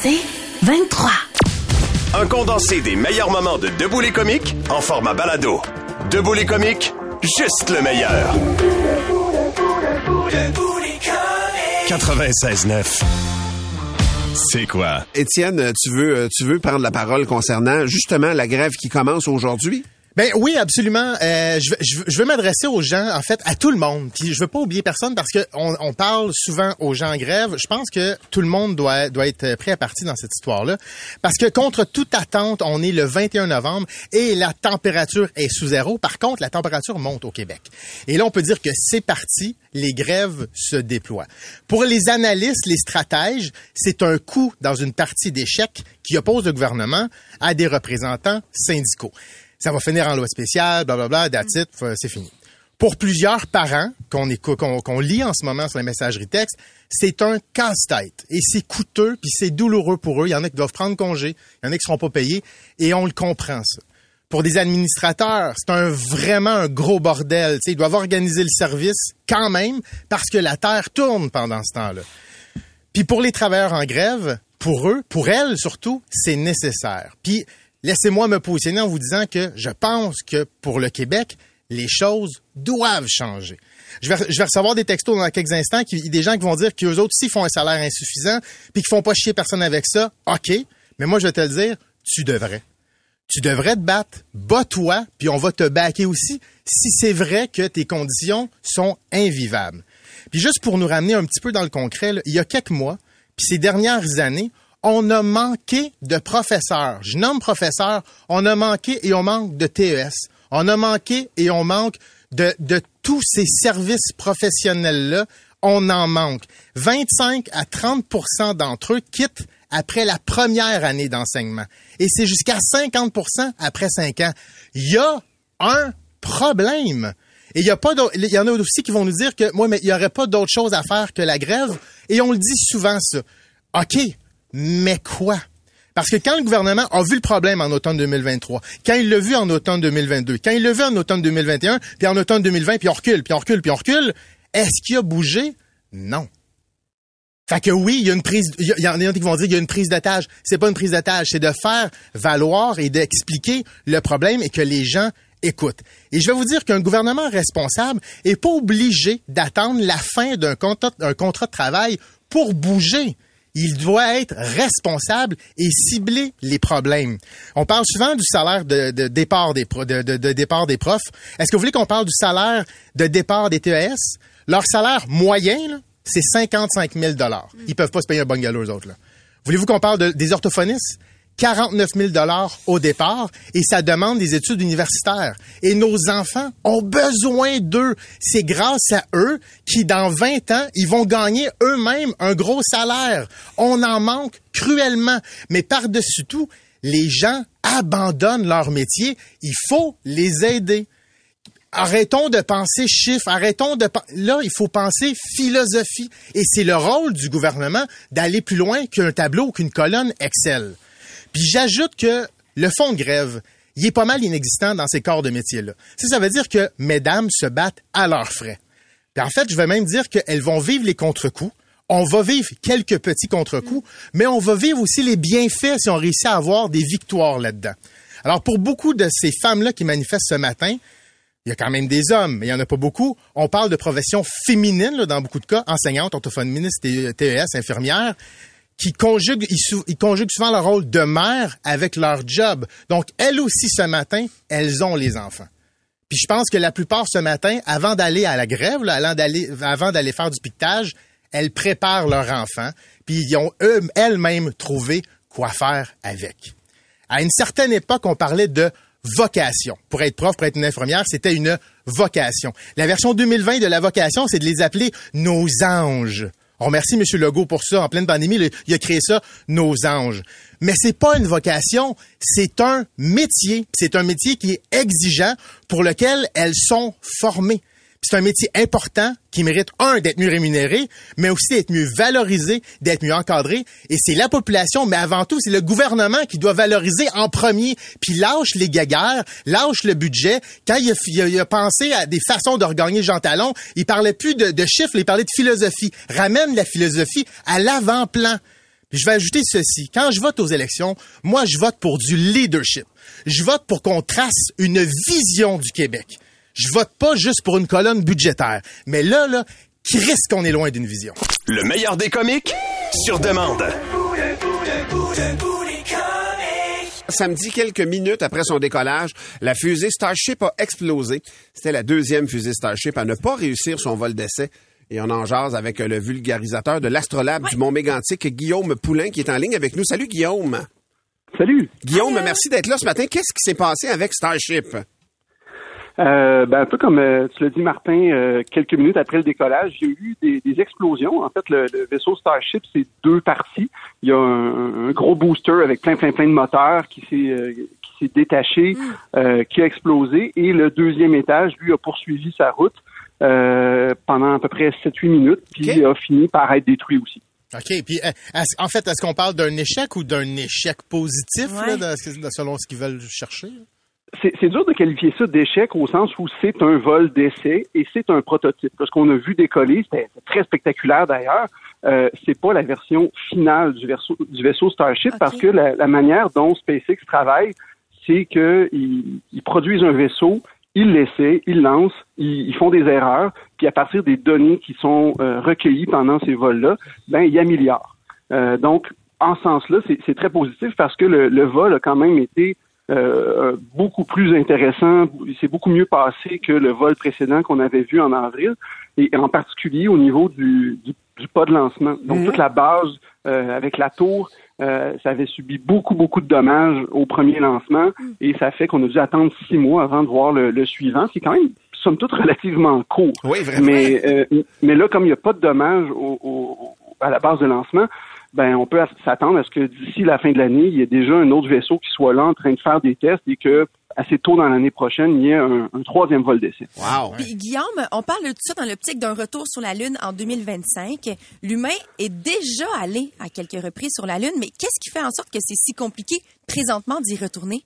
C'est 23. Un condensé des meilleurs moments de Debout les comiques en format balado. Debout les comiques, juste le meilleur. 96.9. C'est quoi? Étienne, tu veux, tu veux prendre la parole concernant justement la grève qui commence aujourd'hui? Ben oui, absolument. Euh, je, je je veux m'adresser aux gens, en fait, à tout le monde. Puis je veux pas oublier personne parce que on, on parle souvent aux gens en grève. Je pense que tout le monde doit doit être prêt à partir dans cette histoire-là, parce que contre toute attente, on est le 21 novembre et la température est sous zéro. Par contre, la température monte au Québec. Et là, on peut dire que c'est parti. Les grèves se déploient. Pour les analystes, les stratèges, c'est un coup dans une partie d'échec qui oppose le gouvernement à des représentants syndicaux ça va finir en loi spéciale, blablabla, f- c'est fini. Pour plusieurs parents qu'on qu'on lit en ce moment sur la messagerie texte, c'est un casse-tête et c'est coûteux puis c'est douloureux pour eux. Il y en a qui doivent prendre congé, il y en a qui seront pas payés et on le comprend ça. Pour des administrateurs, c'est un vraiment un gros bordel. Tu sais, ils doivent organiser le service quand même parce que la terre tourne pendant ce temps-là. Puis pour les travailleurs en grève, pour eux, pour elles surtout, c'est nécessaire. Puis laissez-moi me positionner en vous disant que je pense que pour le Québec, les choses doivent changer. Je vais, recevoir des textos dans quelques instants, qui, des gens qui vont dire qu'eux autres aussi font un salaire insuffisant, puis qu'ils font pas chier personne avec ça. OK, mais moi je vais te le dire, tu devrais. Tu devrais te battre, bats-toi, puis on va te baquer aussi si c'est vrai que tes conditions sont invivables. Puis juste pour nous ramener un petit peu dans le concret, il y a quelques mois, puis ces dernières années, on a manqué de professeurs. Je nomme professeurs, on a manqué et on manque de TES. On a manqué et on manque de, de tous ces services professionnels-là. On en manque. 25 à 30% d'entre eux quittent après la première année d'enseignement. Et c'est jusqu'à 50% après 5 ans. Il y a un problème. Et il y a pas il y en a aussi qui vont nous dire que moi mais il y aurait pas d'autre chose à faire que la grève et on le dit souvent ça. OK, mais quoi? Parce que quand le gouvernement a vu le problème en automne 2023, quand il l'a vu en automne 2022, quand il l'a vu en automne 2021, puis en automne 2020, puis on recule, puis on recule, puis on recule, est-ce qu'il a bougé? Non. Fait que oui, il y a une prise, il y, en a qui vont dire qu'il y a une prise d'otage. C'est pas une prise d'otage, c'est de faire valoir et d'expliquer le problème et que les gens écoutent. Et je vais vous dire qu'un gouvernement responsable est pas obligé d'attendre la fin d'un contrat de travail pour bouger. Il doit être responsable et cibler les problèmes. On parle souvent du salaire de, départ des profs. Est-ce que vous voulez qu'on parle du salaire de départ des TES? Leur salaire moyen, c'est 55 000 Ils peuvent pas se payer un bungalow, eux autres. Voulez-vous qu'on parle de- des orthophonistes? 49 000 au départ et ça demande des études universitaires. Et nos enfants ont besoin d'eux. C'est grâce à eux qui, dans 20 ans, ils vont gagner eux-mêmes un gros salaire. On en manque cruellement. Mais par-dessus tout, les gens abandonnent leur métier. Il faut les aider. Arrêtons de penser chiffres, arrêtons de là il faut penser philosophie et c'est le rôle du gouvernement d'aller plus loin qu'un tableau ou qu'une colonne Excel. Puis j'ajoute que le fonds de grève, il est pas mal inexistant dans ces corps de métier-là. Ça, ça veut dire que mesdames se battent à leurs frais. Puis en fait, je vais même dire qu'elles vont vivre les contre-coups. On va vivre quelques petits contre-coups, mais on va vivre aussi les bienfaits si on réussit à avoir des victoires là-dedans. Alors, pour beaucoup de ces femmes-là qui manifestent ce matin, il y a quand même des hommes, mais il y en a pas beaucoup. On parle de professions féminines, dans beaucoup de cas, enseignantes, orthophonistes, TES, infirmières, qui conjuguent, souvent leur rôle de mère avec leur job. Donc, elles aussi, ce matin, elles ont les enfants. Puis je pense que la plupart ce matin, avant d'aller à la grève, là, avant d'aller, avant d'aller faire du piquetage, elles préparent leurs enfants, puis ils ont eux, elles-mêmes trouvé quoi faire avec. À une certaine époque, on parlait de vocation. Pour être prof, pour être une infirmière, c'était une vocation. La version 2020 de la vocation, c'est de les appeler nos anges. On remercie M. Legault pour ça. En pleine pandémie, il a- créé ça, nos anges. Mais c'est pas une vocation, c'est un métier. C'est un métier qui est exigeant pour lequel elles sont formées. C'est un métier important qui mérite, un, d'être mieux rémunéré, mais aussi d'être mieux valorisé, d'être mieux encadré. Et c'est la population, mais avant tout, c'est le gouvernement qui doit valoriser en premier. Puis lâche les gaguères, lâche le budget. Quand il a, il a- pensé à des façons de regagner Jean Talon, il parlait plus de, de chiffres, il parlait de philosophie. Ramène la philosophie à l'avant-plan. Je vais ajouter ceci. Quand je vote aux élections, moi, je vote pour du leadership. Je vote pour qu'on trace une vision du Québec. Je vote pas juste pour une colonne budgétaire. Mais là, là, risque qu'on est loin d'une vision. Le meilleur des comiques, sur demande. Samedi, quelques minutes après son décollage, la fusée Starship a explosé. C'était la deuxième fusée Starship à ne pas réussir son vol d'essai. Et on en jase avec le vulgarisateur de l'Astrolabe du Mont Mégantic, Guillaume Poulain, qui est en ligne avec nous. Salut Guillaume. Salut. Guillaume, merci d'être là ce matin. Qu'est-ce qui s'est passé avec Starship? Euh, ben, un peu comme euh, tu l'as dit, Martin, euh, quelques minutes après le décollage, il y a eu des, des explosions. En fait, le, vaisseau Starship, c'est deux parties. Il y a un, gros booster avec plein, plein, plein de moteurs qui s'est euh, qui s'est détaché, mm. qui a explosé. Et le deuxième étage, lui, a poursuivi sa route pendant à peu près 7-8 minutes, puis a fini par être détruit aussi. OK. Puis, en fait, est-ce qu'on parle d'un échec ou d'un échec positif, là, selon ce qu'ils veulent chercher? C'est dur de qualifier ça d'échec au sens où c'est un vol d'essai et c'est un prototype. Parce qu'on a vu décoller, c'était très spectaculaire d'ailleurs. Euh, c'est pas la version finale du, du vaisseau Starship parce que la, manière dont SpaceX travaille, c'est qu'ils ils produisent un vaisseau, ils l'essaient, ils lancent, ils, font des erreurs, puis à partir des données qui sont euh, recueillies pendant ces vols-là, ben il y a milliards. Euh, donc, en ce sens-là, c'est très positif parce que le, le vol a quand même été euh, beaucoup plus intéressant. Il s'est beaucoup mieux passé que le vol précédent qu'on avait vu en avril, et en particulier au niveau du, du, du pas de lancement. Donc, mhm. toute la base euh, avec la tour, euh, ça avait subi beaucoup, beaucoup de dommages au premier lancement, mhm. et ça fait qu'on a dû attendre six mois avant de voir le, le suivant. C'est quand même, somme toute, relativement court. Oui, vraiment. Mais, mais là, comme il n'y a pas de dommages au, au, à la base de lancement, ben on peut s'attendre à ce que d'ici la fin de l'année, il y ait déjà un autre vaisseau qui soit là en train de faire des tests et que assez tôt dans l'année prochaine, il y ait un, troisième vol d'essai. Wow. Puis, Guillaume, on parle de tout ça dans l'optique d'un retour sur la Lune en 2025. L'humain est déjà allé à quelques reprises sur la Lune, mais qu'est-ce qui fait en sorte que c'est si compliqué présentement d'y retourner?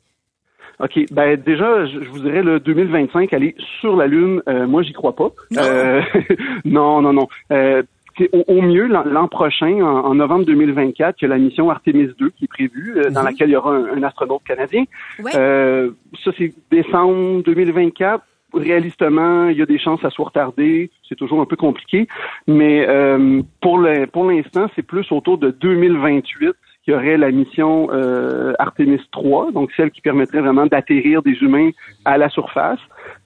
OK. Ben déjà, je, vous dirais le 2025, aller sur la Lune, euh, moi j'y crois pas. Non, euh, non, non. non. Euh, au, mieux, l'an prochain, en, novembre 2024, il y a la mission Artemis 2 qui est prévue, euh, dans mhm. laquelle il y aura un, astronaute canadien. Euh, ça, c'est décembre 2024 réalistement, il y a des chances à soit retardé. C'est toujours un peu compliqué. Mais euh, pour l'instant, c'est plus autour de 2028 qu'il y aurait la mission euh, Artemis 3, donc celle qui permettrait vraiment d'atterrir des humains à la surface.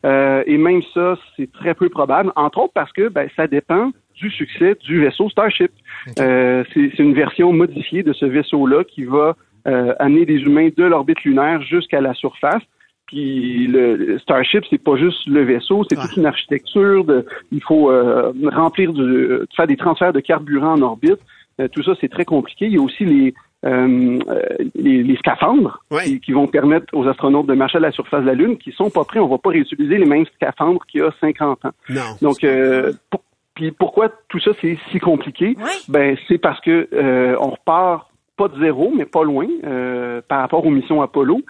et même ça, c'est très peu probable, entre autres parce que ben, ça dépend du succès du vaisseau Starship. Euh, c'est une version modifiée de ce vaisseau-là qui va euh, amener des humains de l'orbite lunaire jusqu'à la surface. Puis le Starship, c'est pas juste le vaisseau, c'est toute une architecture. De, il faut euh, remplir du, faire des transferts de carburant en orbite. tout ça, c'est très compliqué. Il y a aussi les les, scaphandres qui, vont permettre aux astronautes de marcher à la surface de la Lune, qui sont pas prêts. On va pas réutiliser les mêmes scaphandres qu'il y a 50 ans. Non. Donc, pour, puis pourquoi tout ça c'est si compliqué? Ben c'est parce que euh, on repart pas de zéro, mais pas loin euh, par rapport aux missions Apollo.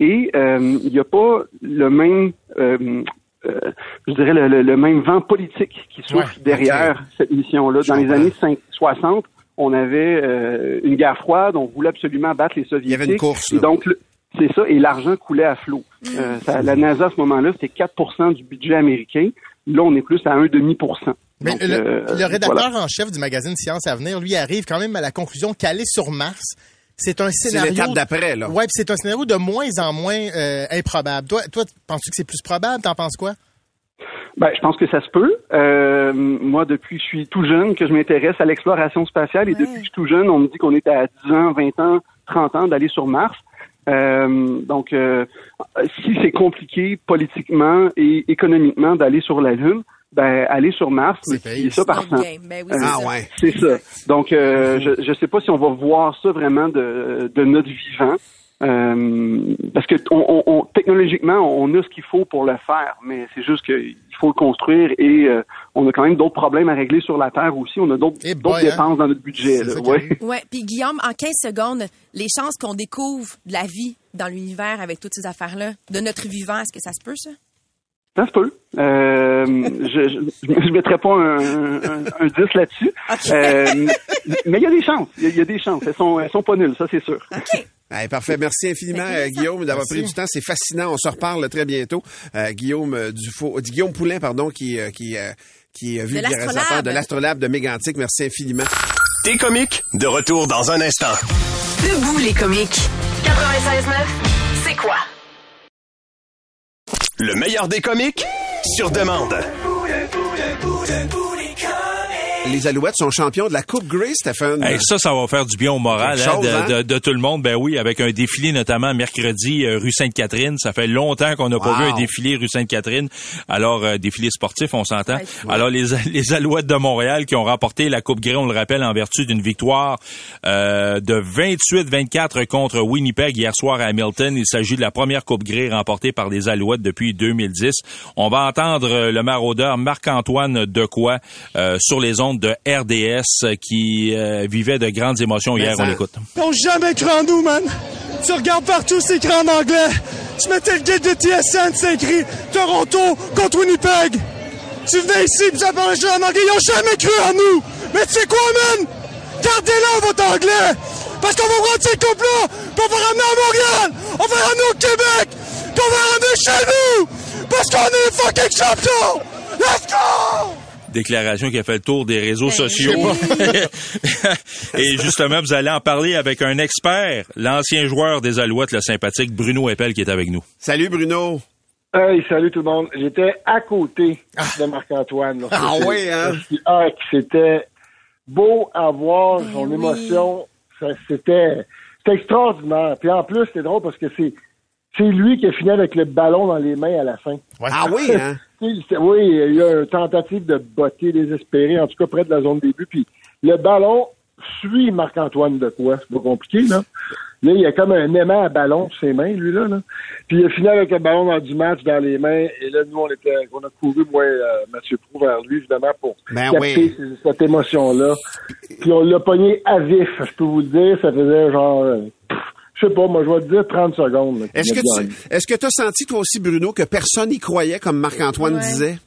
Et euh, il n'y a pas le même, euh, euh, je dirais le, même vent politique qui souffle derrière cette mission-là. Dans les années 60, on avait une guerre froide, on voulait absolument battre les soviétiques. Il y avait une course. Et donc c'est ça, et l'argent coulait à flot. Mm. Euh, la NASA, à ce moment-là, c'était 4% du budget américain. Là, on est plus à 1,5 mais le, euh, rédacteur en chef du magazine Science à venir, lui, arrive quand même à la conclusion qu'aller sur Mars, c'est un scénario. C'est d'après, là. Ouais, c'est un scénario de moins en moins euh, improbable. Toi, toi penses-tu que c'est plus probable? T'en penses quoi? Ben, je pense que ça se peut. Euh, moi, depuis que je suis tout jeune, que je m'intéresse à l'exploration spatiale et depuis que je suis tout jeune, on me dit qu'on est à 10 ans, 20 ans, 30 ans d'aller sur Mars. Donc, si c'est compliqué politiquement et économiquement d'aller sur la Lune, ben aller sur Mars, c'est ça par cent. Ben ah ouais. C'est ça. Donc euh, je je sais pas si on va voir ça vraiment de de notre vivant. Euh, parce que on, on, technologiquement, on a ce qu'il faut pour le faire, mais c'est juste qu'il faut le construire et euh, on a quand même d'autres problèmes à régler sur la Terre aussi. On a d'autres eh hein. dépenses dans notre budget. Là, ouais. ouais. Puis Guillaume, en 15 secondes, les chances qu'on découvre de la vie dans l'univers avec toutes ces affaires-là, de notre vivant, est-ce que ça se peut, ça? Ça se peut. Euh, je, je mettrai pas un, un, un 10 là-dessus. Euh, mais il y a des chances. Il y, a- il y a des chances. Elles sont, elles sont pas nulles, ça c'est sûr. OK. Hey, parfait. Merci infiniment, euh, Guillaume, d'avoir pris du temps. C'est fascinant. On se reparle très bientôt. Euh, Guillaume Dufault, euh, Guillaume Poulain, pardon, qui, qui, qui est vulgarisateur l'Astrolabe. de l'Astrolabe de Mégantic. Merci infiniment. T'es comique, de retour dans un instant. Debout les comiques. 96.9, c'est quoi? Le meilleur des comiques, sur demande. Les Alouettes sont champions de la Coupe Grey, Stéphane. Hey, ça, ça va faire du bien au moral hein, chose, de, hein? de- de tout le monde. Ben oui, avec un défilé notamment mercredi euh, rue Sainte-Catherine. Ça fait longtemps qu'on n'a pas vu un défilé rue Sainte-Catherine. Alors, euh, défilé sportif, on s'entend. Ouais. Alors, les, les Alouettes de Montréal qui ont remporté la Coupe Grey, on le rappelle, en vertu d'une victoire euh, de 28-24 contre Winnipeg hier soir à Hamilton. Il s'agit de la première Coupe Grey remportée par les Alouettes depuis 2010. On va entendre euh, le maraudeur Marc-Antoine Decoy euh, sur les ondes de RDS qui euh, vivait de grandes émotions hier. ça- On l'écoute. Ils ont jamais cru en nous, man. Tu regardes partout, c'est écrit en anglais. Tu mettais le guide de TSN, c'est écrit Toronto contre Winnipeg. Tu venais ici, puis ça parlait en anglais. Ils ont jamais cru en nous. Mais tu sais quoi, man? Gardez-le, votre anglais. Parce qu'on va prendre ces coupes-là, puis on va ramener à Montréal. On va ramener au Québec. Puis on va ramener chez nous. Parce qu'on est fucking champions. Let's go! Déclaration qui a fait le tour des réseaux Ben, sociaux. Et justement, vous allez en parler avec un expert, l'ancien joueur des Alouettes, le sympathique Bruno Eppel, qui est avec nous. Salut, Bruno. Hey, salut tout le monde. J'étais à côté de Marc-Antoine. Ah oui, hein? Ah, c'était beau à voir, son oui. émotion. Ça, C'était c'était extraordinaire. Puis en plus, c'est drôle parce que c'est c'est lui qui a fini avec le ballon dans les mains à la fin. Ouais. Ah oui, hein? Oui, il y a eu une tentative de botter désespérée, en tout cas près de la zone début. Puis le ballon suit Marc-Antoine de quoi? C'est pas compliqué, là. Là, il y a comme un aimant à ballon sur ses mains, lui, là. là. Puis il a fini avec le ballon dans du match dans les mains. Et là, nous, on était, on a couru, moi, euh, Mathieu Prou vers lui, évidemment, pour Ben capter oui. cette émotion-là. Puis on l'a pogné à vif, je peux vous le dire. Ça faisait genre, euh, pff, je sais pas, moi, je vais te dire 30 secondes. Est-ce que tu est-ce que tu as senti, toi aussi, Bruno, que personne n'y croyait, comme Marc-Antoine Ouais. disait?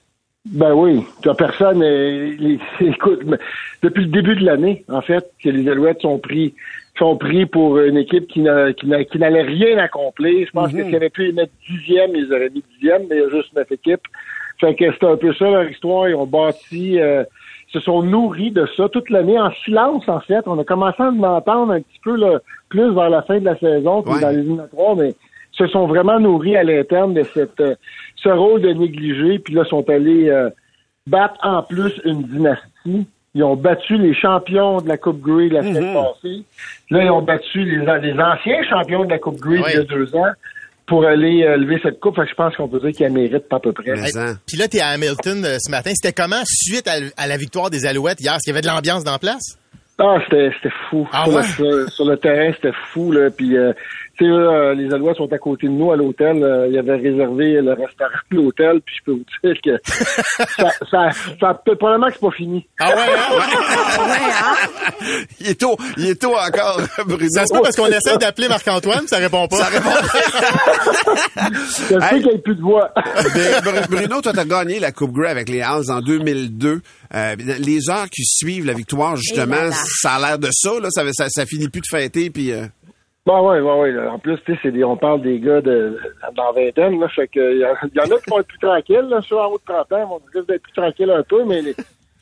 Ben oui, tu as personne. euh, les- écoute, mais depuis le début de l'année, en fait, que les Alouettes sont pris sont pris pour une équipe qui n'a- qui n'a- qui n'allait rien accomplir. Je pense que s'ils avaient pu les mettre dixième, ils auraient mis dixième, mais il y a juste neuf équipes. Fait que c'était un peu ça leur histoire. Ils ont bâti, euh, se sont nourris de ça toute l'année en silence, en fait. On a commencé à en entendre un petit peu là, plus vers la fin de la saison, puis Ouais. dans les éliminatoires, mais se sont vraiment nourris à l'interne de cette euh, ce rôle de négligé, puis là, sont allés euh, battre en plus une dynastie. Ils ont battu les champions de la Coupe Grey la semaine passée. Là, ils ont battu les, les anciens champions de la Coupe Grey Ouais. il y a deux ans pour aller euh, lever cette coupe. Fait que je pense qu'on peut dire qu'elle mérite pas à peu près. Puis là, t'es à Hamilton euh, ce matin. C'était comment suite à, à la victoire des Alouettes hier? Est-ce qu'il y avait de l'ambiance dans la place? Ah, c'était, c'était fou. Ah sur, ouais? le, sur- sur le terrain, c'était fou. Là. Puis, euh, tu sais, euh, les Alouettes sont à côté de nous à l'hôtel. Euh, ils avaient réservé le restaurant de l'hôtel. Puis, je peux vous dire que ça, ça, ça, peut- probablement que c'est pas fini. Ah ouais, hein? Ouais, hein? Il est tôt, il est tôt encore, Bruno. Ça se peut parce qu'on essaie d'appeler Marc-Antoine, ça répond pas. Ça répond Je sais Hey. qu'il n'y a plus de voix. Br- Bruno, toi, t'as gagné la Coupe Grey avec les Halls en 2002. Euh, les heures qui suivent la victoire, justement, là là. ça a l'air de ça, là. Ça, ça, ça finit plus de fêter, puis... Bon, ouais, ouais, ouais. En plus, tu sais, on parle des gars de, dans vingtaine, là. Fait que, y, en- a qui vont être plus tranquilles, là. Ceux en haut de 30 ans vont risquer d'être plus tranquilles un peu, mais les,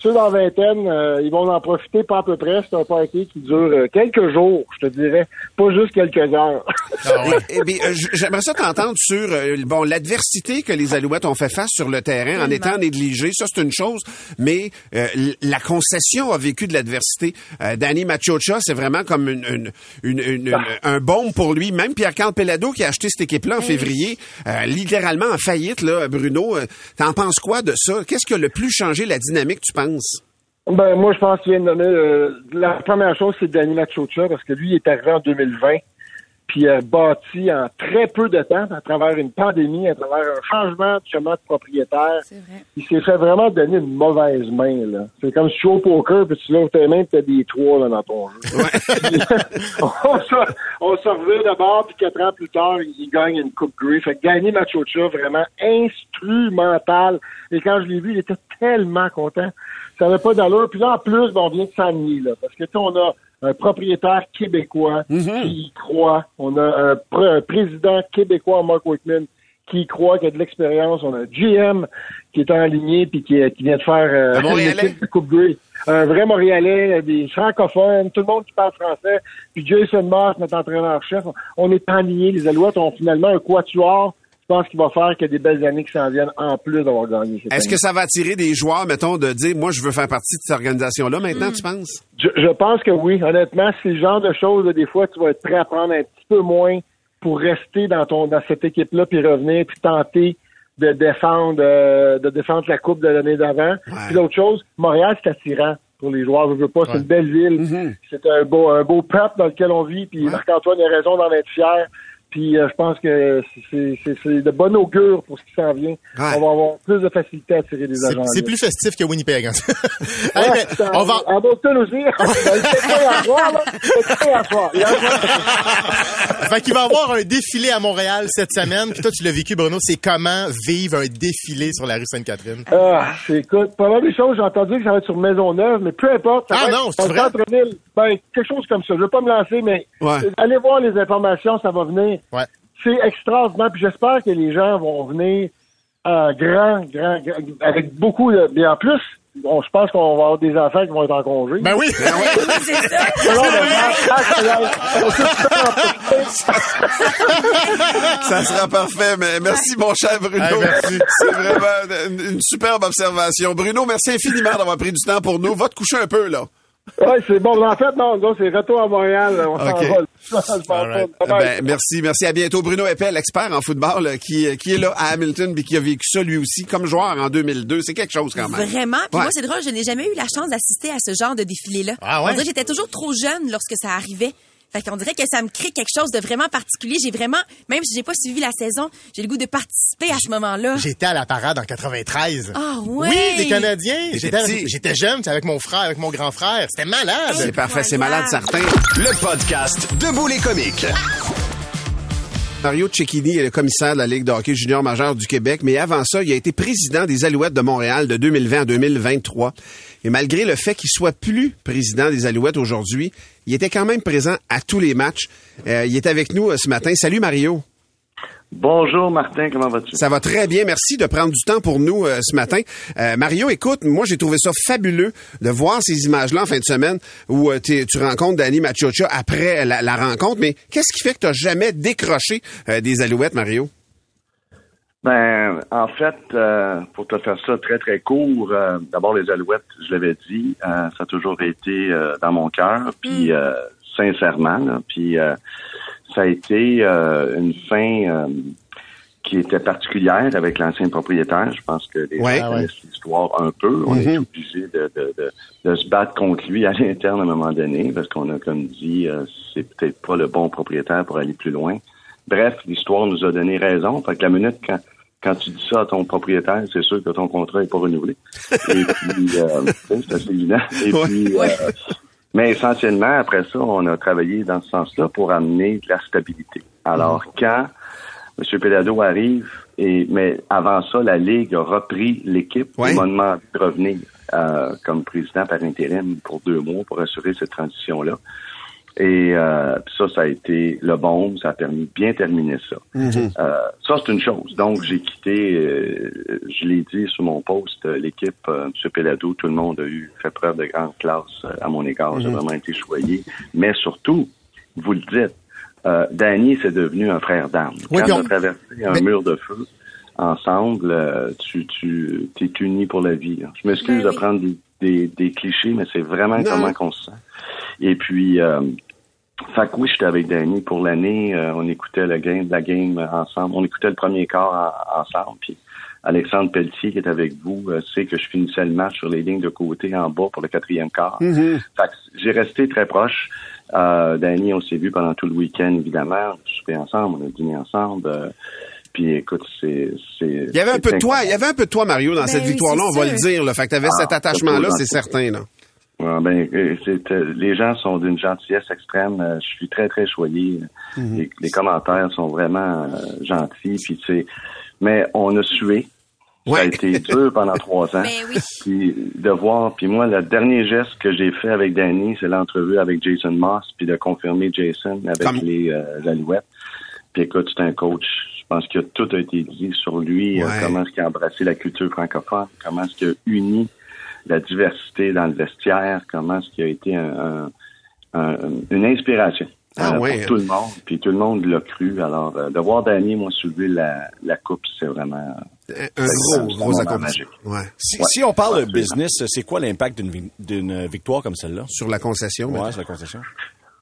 ceux dans la vingtaine, euh, ils vont en profiter pas à peu près. C'est un party qui dure euh, quelques jours, je te dirais. Pas juste quelques heures. Ah ouais. Eh bien, euh, j'aimerais ça t'entendre sur euh, bon l'adversité que les Alouettes ont fait face sur le terrain en étant négligés. Ça, c'est une chose, mais euh, la concession a vécu de l'adversité. Euh, Danny Machocha, c'est vraiment comme une, une, une- une- une- un baume pour lui. Même Pierre-Carl Pelado qui a acheté cette équipe-là en février, euh, littéralement en faillite, là, Bruno. euh, T'en penses quoi de ça? Qu'est-ce qui a le plus changé la dynamique, tu penses? Ben, moi, je pense qu'il vient de nommer, euh, la première chose, c'est Danny Machocha, parce que lui, il est arrivé en 2020. Puis a bâti en très peu de temps, à travers une pandémie, à travers un changement de chemin de propriétaire. Il s'est fait vraiment donner une mauvaise main. là. C'est comme si tu joues au poker, puis tu lèves tes mains, puis t'as des trois là, dans ton jeu. on se on se revient d'abord, puis quatre ans plus tard, il gagne une Coupe Grey. Fait que gagner Machocha, vraiment instrumental. Et quand je l'ai vu, il était tellement content. Ça n'avait pas d'allure. Puis là, en plus, ben, on vient de s'ennuyer, là. Parce que, tu sais, on a un propriétaire québécois qui y croit. On a un, pr- un président québécois, Mark Whitman, qui y croit, qui a de l'expérience. On a un GM qui est en ligne puis qui, qui vient de faire euh, une équipe de Coupe Grey. Un vrai Montréalais, des francophones, tout le monde qui parle français. Puis Jason Moss, notre entraîneur-chef. On est enlignés. Les Alouettes ont finalement un quatuor. Je pense qu'il va faire qu'il y a des belles années qui s'en viennent en plus d'avoir gagné. cette Est-ce année. que ça va attirer des joueurs, mettons, de dire, moi, je veux faire partie de cette organisation-là maintenant, tu penses? Je, je pense que oui. Honnêtement, c'est le genre de choses, des fois, tu vas être prêt à prendre un petit peu moins pour rester dans ton dans cette équipe-là, puis revenir, puis tenter de défendre euh, de défendre la coupe de l'année d'avant. Puis l'autre chose, Montréal, c'est attirant pour les joueurs. Je veux pas, c'est une belle ville. C'est un beau un beau peuple dans lequel on vit. Puis Marc-Antoine a raison d'en être fier. Puis euh, je pense que c'est- de bon augure pour ce qui s'en vient. On va avoir plus de facilité à attirer des agents. c'est plus festif que Winnipeg. hein. Hey, Ouais, mais on va... En Boston aussi. Fait qu'il va y avoir un défilé à Montréal cette semaine. Puis toi, tu l'as vécu, Bruno. C'est comment vivre un défilé sur la rue Sainte-Catherine? Ah, c'est, écoute, pas mal des choses, j'ai entendu que ça va être sur Maisonneuve, mais peu importe. Ça Ah va non, c'est vrai? Ben, quelque chose comme ça. Je veux pas me lancer, mais Ouais. allez voir les informations, ça va venir. Ouais. C'est extraordinaire, puis j'espère que les gens vont venir en grand, grand, grand, avec beaucoup de... Et en plus, on, je pense qu'on va avoir des enfants qui vont être en congé. Ben oui! ben. Ça sera parfait, mais merci, mon cher Bruno. Hey, merci. C'est vraiment une, une superbe observation. Bruno, merci infiniment d'avoir pris du temps pour nous. Va te coucher un peu, là. Ouais, c'est bon. En fait, non, non, c'est retour à Montréal. On s'en Ok. va. Right. Ben, merci, merci. À bientôt. Bruno Eppel, expert en football, qui, qui est là à Hamilton puis qui a vécu ça lui aussi comme joueur en 2002. C'est quelque chose quand même. Vraiment. Puis Ouais. moi, c'est drôle, je n'ai jamais eu la chance d'assister à ce genre de défilé-là. Ah ouais? On dirait que j'étais toujours trop jeune lorsque ça arrivait. Fait qu'on dirait que ça me crée quelque chose de vraiment particulier. J'ai vraiment, même si j'ai pas suivi la saison, j'ai le goût de participer à ce moment-là. J'étais à la parade en 93. Ah ouais? Oui, des Canadiens. J'étais j'étais jeune, c'était avec mon frère, avec mon grand frère. C'était malade. C'est parfait, c'est malade, certain. Le podcast Debout les comiques. Mario Cecchini est le commissaire de la Ligue de hockey junior majeur du Québec, mais avant ça, il a été président des Alouettes de Montréal de 2020 à 2023. Et malgré le fait qu'il soit plus président des Alouettes aujourd'hui, il était quand même présent à tous les matchs. Euh, il est avec nous euh, ce matin. Salut Mario. Bonjour Martin, comment vas-tu? Ça va très bien. Merci de prendre du temps pour nous euh, ce matin. Euh, Mario, écoute, moi j'ai trouvé ça fabuleux de voir ces images-là en fin de semaine où euh, tu rencontres Danny Machocha après la, la rencontre. Mais qu'est-ce qui fait que tu jamais décroché des Alouettes, Mario? Ben, en fait, euh, pour te faire ça très très court, euh, d'abord les Alouettes, je l'avais dit, euh, ça a toujours été euh, dans mon cœur, puis euh, sincèrement, là, puis euh, ça a été euh, une fin euh, qui était particulière avec l'ancien propriétaire. Je pense que les Ouais. gens Ah ouais. connaissent l'histoire un peu. On est obligé de, de, de, de se battre contre lui à l'interne à un moment donné, parce qu'on a comme dit, euh, c'est peut-être pas le bon propriétaire pour aller plus loin. Bref, l'histoire nous a donné raison. Fait que la minute quand, quand tu dis ça à ton propriétaire, c'est sûr que ton contrat n'est pas renouvelé. Et puis, euh, c'est assez évident. Et Ouais. puis, euh, mais essentiellement, après ça, on a travaillé dans ce sens-là pour amener de la stabilité. Alors, quand M. Pelado arrive, et mais avant ça, la Ligue a repris l'équipe. Ouais. Il m'a demandé de revenir euh, comme président par intérim pour deux mois pour assurer cette transition-là. Et euh, ça, ça a été le bon, ça a permis de bien terminer ça. Euh, ça, c'est une chose. Donc, j'ai quitté, euh, je l'ai dit sur mon post, euh, l'équipe, euh, M. Pelado, tout le monde a eu fait preuve de grande classe euh, à mon égard. J'ai vraiment été choyé. Mais surtout, vous le dites, euh, Danny, c'est devenu un frère d'armes. Oui, Quand on on- a traversé un Mais- mur de feu ensemble, euh, tu, tu es uni pour la vie. là. Je m'excuse Ben de prendre des, des, des clichés, mais c'est vraiment Non. comment qu'on se sent. Et puis, euh, fait que oui, j'étais avec Danny pour l'année. euh, on écoutait le game, la game ensemble. On écoutait le premier quart en- ensemble. Puis Alexandre Pelletier, qui est avec vous, euh, sait que je finissais le match sur les lignes de côté en bas pour le quatrième quart. Fait que j'ai resté très proche. Euh, Danny, on s'est vu pendant tout le week-end, évidemment. On a ensemble, on a dîné ensemble. euh, puis écoute, c'est... c'est- Il y avait un peu de toi, il y avait un peu de toi, Mario, dans Ben cette oui, victoire-là, on va le dire. Là. Fait que t'avais Ah, cet attachement-là, c'est certain. Là. Ouais, ben, c'est, les gens sont d'une gentillesse extrême. Euh, Je suis très, très choyé. Mhm. les, les commentaires sont vraiment euh, gentils. Puis, tu sais, mais on a sué. Ça a Ouais. été dur pendant trois ans. Ben oui. Puis de voir, puis moi, le dernier geste que j'ai fait avec Danny, c'est l'entrevue avec Jason Moss, puis de confirmer Jason avec Comme- les euh, Alouettes. Puis écoute, c'est un coach. Je pense que tout a été dit sur lui, euh, Ouais. comment est-ce qu'il a embrassé la culture francophone, comment est-ce qu'il a uni la diversité dans le vestiaire, comment est-ce qu'il a été un- un- un- une inspiration. Ah euh, ouais. pour tout le monde, puis tout le monde l'a cru. Alors, euh, de voir Danny, moi, soulever la, la coupe, c'est vraiment... Un gros, gros accomplissement. Ouais. Si, Ouais. si on parle de Absolument. business, c'est quoi l'impact d'une vi- d'une victoire comme celle-là? Sur la concession. Ouais, sur la concession.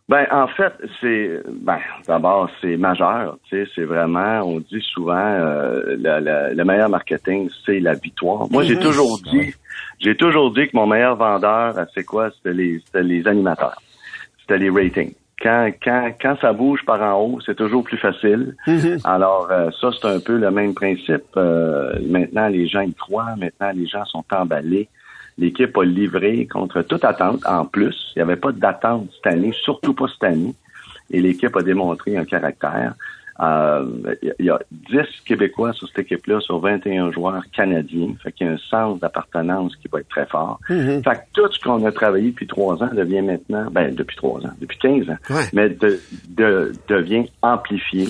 Ben, en fait, c'est, ben, d'abord, c'est majeur. Tu sais, c'est vraiment, on dit souvent, euh, la- la- le meilleur marketing, c'est la victoire. Moi, j'ai toujours dit, j'ai toujours dit que mon meilleur vendeur, euh, c'est quoi? C'était les, c'était les animateurs. C'était les ratings. Quand, quand, quand ça bouge par en haut, c'est toujours plus facile. Alors, euh, ça, c'est un peu le même principe. Euh, maintenant, les gens y croient. Maintenant, les gens sont emballés. L'équipe a livré contre toute attente. En plus, il n'y avait pas d'attente cette année, surtout pas cette année. Et l'équipe a démontré un caractère. Euh, Il y a 10 Québécois sur cette équipe-là, sur 21 joueurs canadiens. Fait qu'il y a un sens d'appartenance qui va être très fort. Fait que tout ce qu'on a travaillé depuis trois ans devient maintenant, ben depuis trois ans, depuis 15 ans, Ouais. mais de, de- devient amplifié.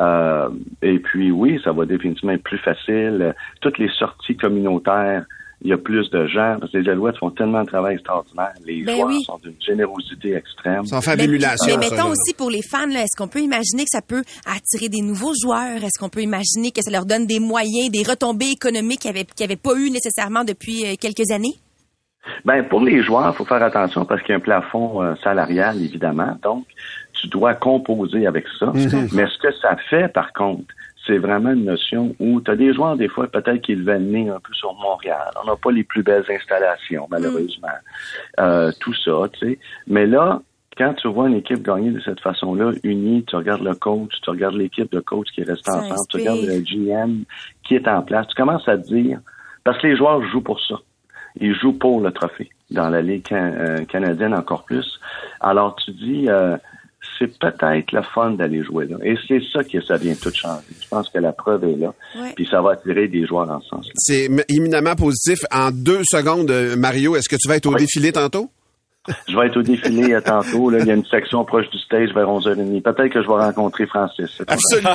Euh, et puis oui, ça va définitivement être plus facile. Toutes les sorties communautaires, il y a plus de gens, parce que les Alouettes font tellement de travail extraordinaire. Les Ben joueurs oui. sont d'une générosité extrême. Sans faire Mais, d'émulation. mais mettons aussi pour les fans, là, est-ce qu'on peut imaginer que ça peut attirer des nouveaux joueurs? Est-ce qu'on peut imaginer que ça leur donne des moyens, des retombées économiques qu'ils n'avaient pas eu nécessairement depuis euh, quelques années? Ben, pour les joueurs, il faut faire attention parce qu'il y a un plafond euh, salarial, évidemment. Donc, tu dois composer avec ça. Mais ce que ça fait, par contre, c'est vraiment une notion où tu as des joueurs, des fois, peut-être qu'ils veulent le nez un peu sur Montréal. On n'a pas les plus belles installations, malheureusement. Euh, tout ça, tu sais. Mais là, quand tu vois une équipe gagner de cette façon-là, unie, tu regardes le coach, tu regardes l'équipe de coach qui est restée ensemble, tu regardes le GM qui est en place, tu commences à te dire, parce que les joueurs jouent pour ça. Ils jouent pour le trophée. Dans la Ligue can- euh, canadienne encore plus. Alors tu dis, euh, c'est peut-être le fun d'aller jouer là. Et c'est ça que ça vient tout changer. Je pense que la preuve est là. Ouais. Puis ça va attirer des joueurs dans ce sens-là. C'est éminemment positif. En deux secondes, euh, Mario, est-ce que tu vas être au Oui. défilé tantôt? Je vais être au défilé euh, tantôt. Là. Il y a une section proche du stage vers 11h30. Peut-être que je vais rencontrer Francis. Absolument,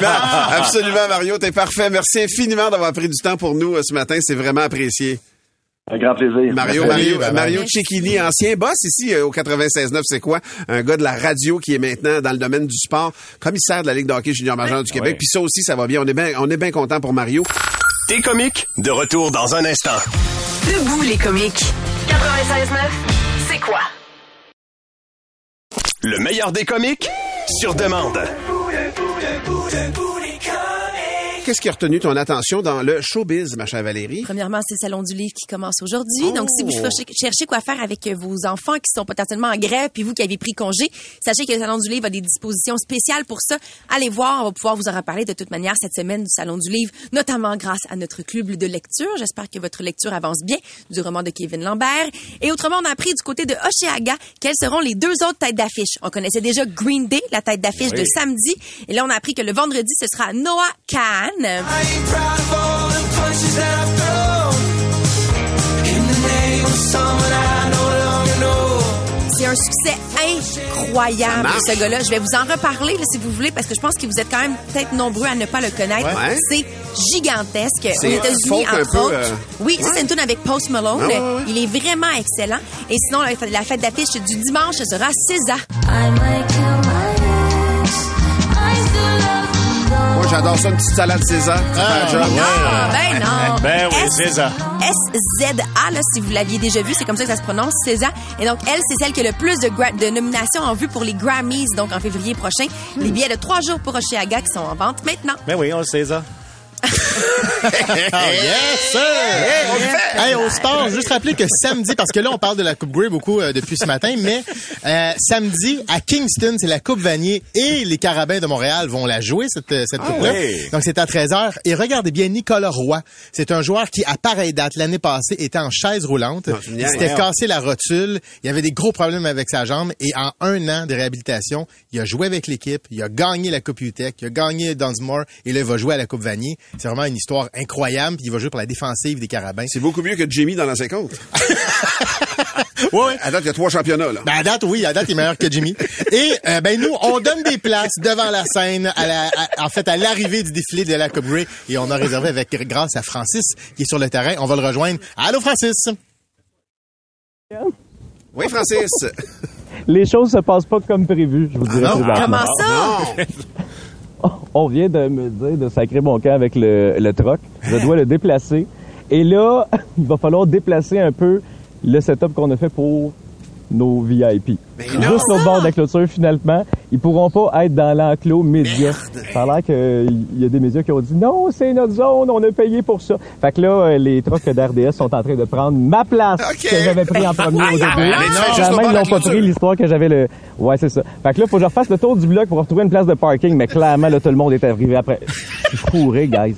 absolument, Mario, t'es parfait. Merci infiniment d'avoir pris du temps pour nous euh, ce matin. C'est vraiment apprécié. Un grand plaisir. Mario. Mario, Cecchini, ancien boss ici euh, au 96.9, c'est quoi? Un gars de la radio qui est maintenant dans le domaine du sport, commissaire de la Ligue de hockey junior majeur du Québec. Puis ça aussi, ça va bien. On est bien, on est bien content pour Mario. T'es comique, de retour dans un instant. Debout les comiques. 96.9, c'est quoi? Le meilleur des comiques, sur demande. Qu'est-ce qui a retenu ton attention dans le showbiz, ma chère Valérie? Premièrement, c'est le Salon du livre qui commence aujourd'hui. Donc, si vous Oh. cherchez, quoi faire avec vos enfants qui sont potentiellement en grève, puis vous qui avez pris congé, sachez que le Salon du livre a des dispositions spéciales pour ça. Allez voir, on va pouvoir vous en reparler de toute manière cette semaine du Salon du livre, notamment grâce à notre club de lecture. J'espère que votre lecture avance bien du roman de Kevin Lambert. Et autrement, on a appris du côté de Oshéaga quelles seront les deux autres têtes d'affiche. On connaissait déjà Green Day, la tête d'affiche de samedi. Et là, on a appris que le vendredi, ce sera Noah Kahn. C'est un succès incroyable, ce gars-là. Je vais vous en reparler, là, si vous voulez, parce que je pense que vous êtes quand même peut-être nombreux à ne pas le connaître. Ouais. C'est gigantesque. Aux C'est États-Unis, entre peu, autres. euh, Oui, ça, c'est une tune avec Post Malone. Ah, ouais, ouais. Il est vraiment excellent. Et sinon, la, fête d'affiche du dimanche, sera César. Moi, j'adore ça, une petite salade César. Job. Non, ben non. Ben oui, ça. S-Z-A, là, si vous l'aviez déjà vu, c'est comme ça que ça se prononce, César. Et donc, elle, c'est celle qui a le plus de, gra- de nominations en vue pour les Grammys, donc en février prochain. Les billets de trois jours pour Oshéaga qui sont en vente maintenant. Ben oui, on le sait, ça. Ah, yes, sir! Hey, au sport, juste rappeler que samedi, parce que là, on parle de la Coupe Grey beaucoup euh, depuis ce matin, mais euh, samedi, à Kingston, c'est la Coupe Vanier et les Carabins de Montréal vont la jouer, cette, euh, cette coupe-là. oui. Donc, c'est à 13h. Et regardez bien Nicolas Roy. C'est un joueur qui, à pareille date, l'année passée, était en chaise roulante. Non, Il s'était cassé la rotule. Il avait des gros problèmes avec sa jambe. Et en un an de réhabilitation, il a joué avec l'équipe. Il a gagné la Coupe UTEC. Il a gagné Dunsmore. Et là, il va jouer à la Coupe Vanier. C'est vraiment une histoire incroyable. Puis il va jouer pour la défensive des Carabins. C'est beaucoup mieux que Jimmy dans l'ancien compte. Ouais. À date, il y a trois championnats, là. Ben, à date, oui, à date, il est meilleur que Jimmy. Et euh, ben nous, on donne des places devant la scène, à la, à- en fait, à l'arrivée du défilé de la Coupe Grey. Et on a réservé avec grâce à Francis, qui est sur le terrain. On va le rejoindre. Allô, Francis? Oui, Francis. Les choses se passent pas comme prévu, je vous dirais non? présentement. Comment ça? Non. On vient de me dire de sacrer mon camp avec le, le. Je dois le déplacer. Et là, il va falloir déplacer un peu le setup qu'on a fait pour nos VIP. Juste l'autre bord de la clôture, finalement, ils pourront pas être dans l'enclos média. Ça a l'air qu'il y a des médias qui ont dit non, c'est notre zone, on a payé pour ça. Fait que là, euh, les trocs d'RDS sont en train de prendre ma place que j'avais pris en premier au début. Juste au Finalement, bord ils n'ont pas pris l'histoire que j'avais le. Ouais, c'est ça. Fait que là, faut que je refasse le tour du bloc pour retrouver une place de parking, mais clairement, là, tout le monde est arrivé après. Je fourré, guys.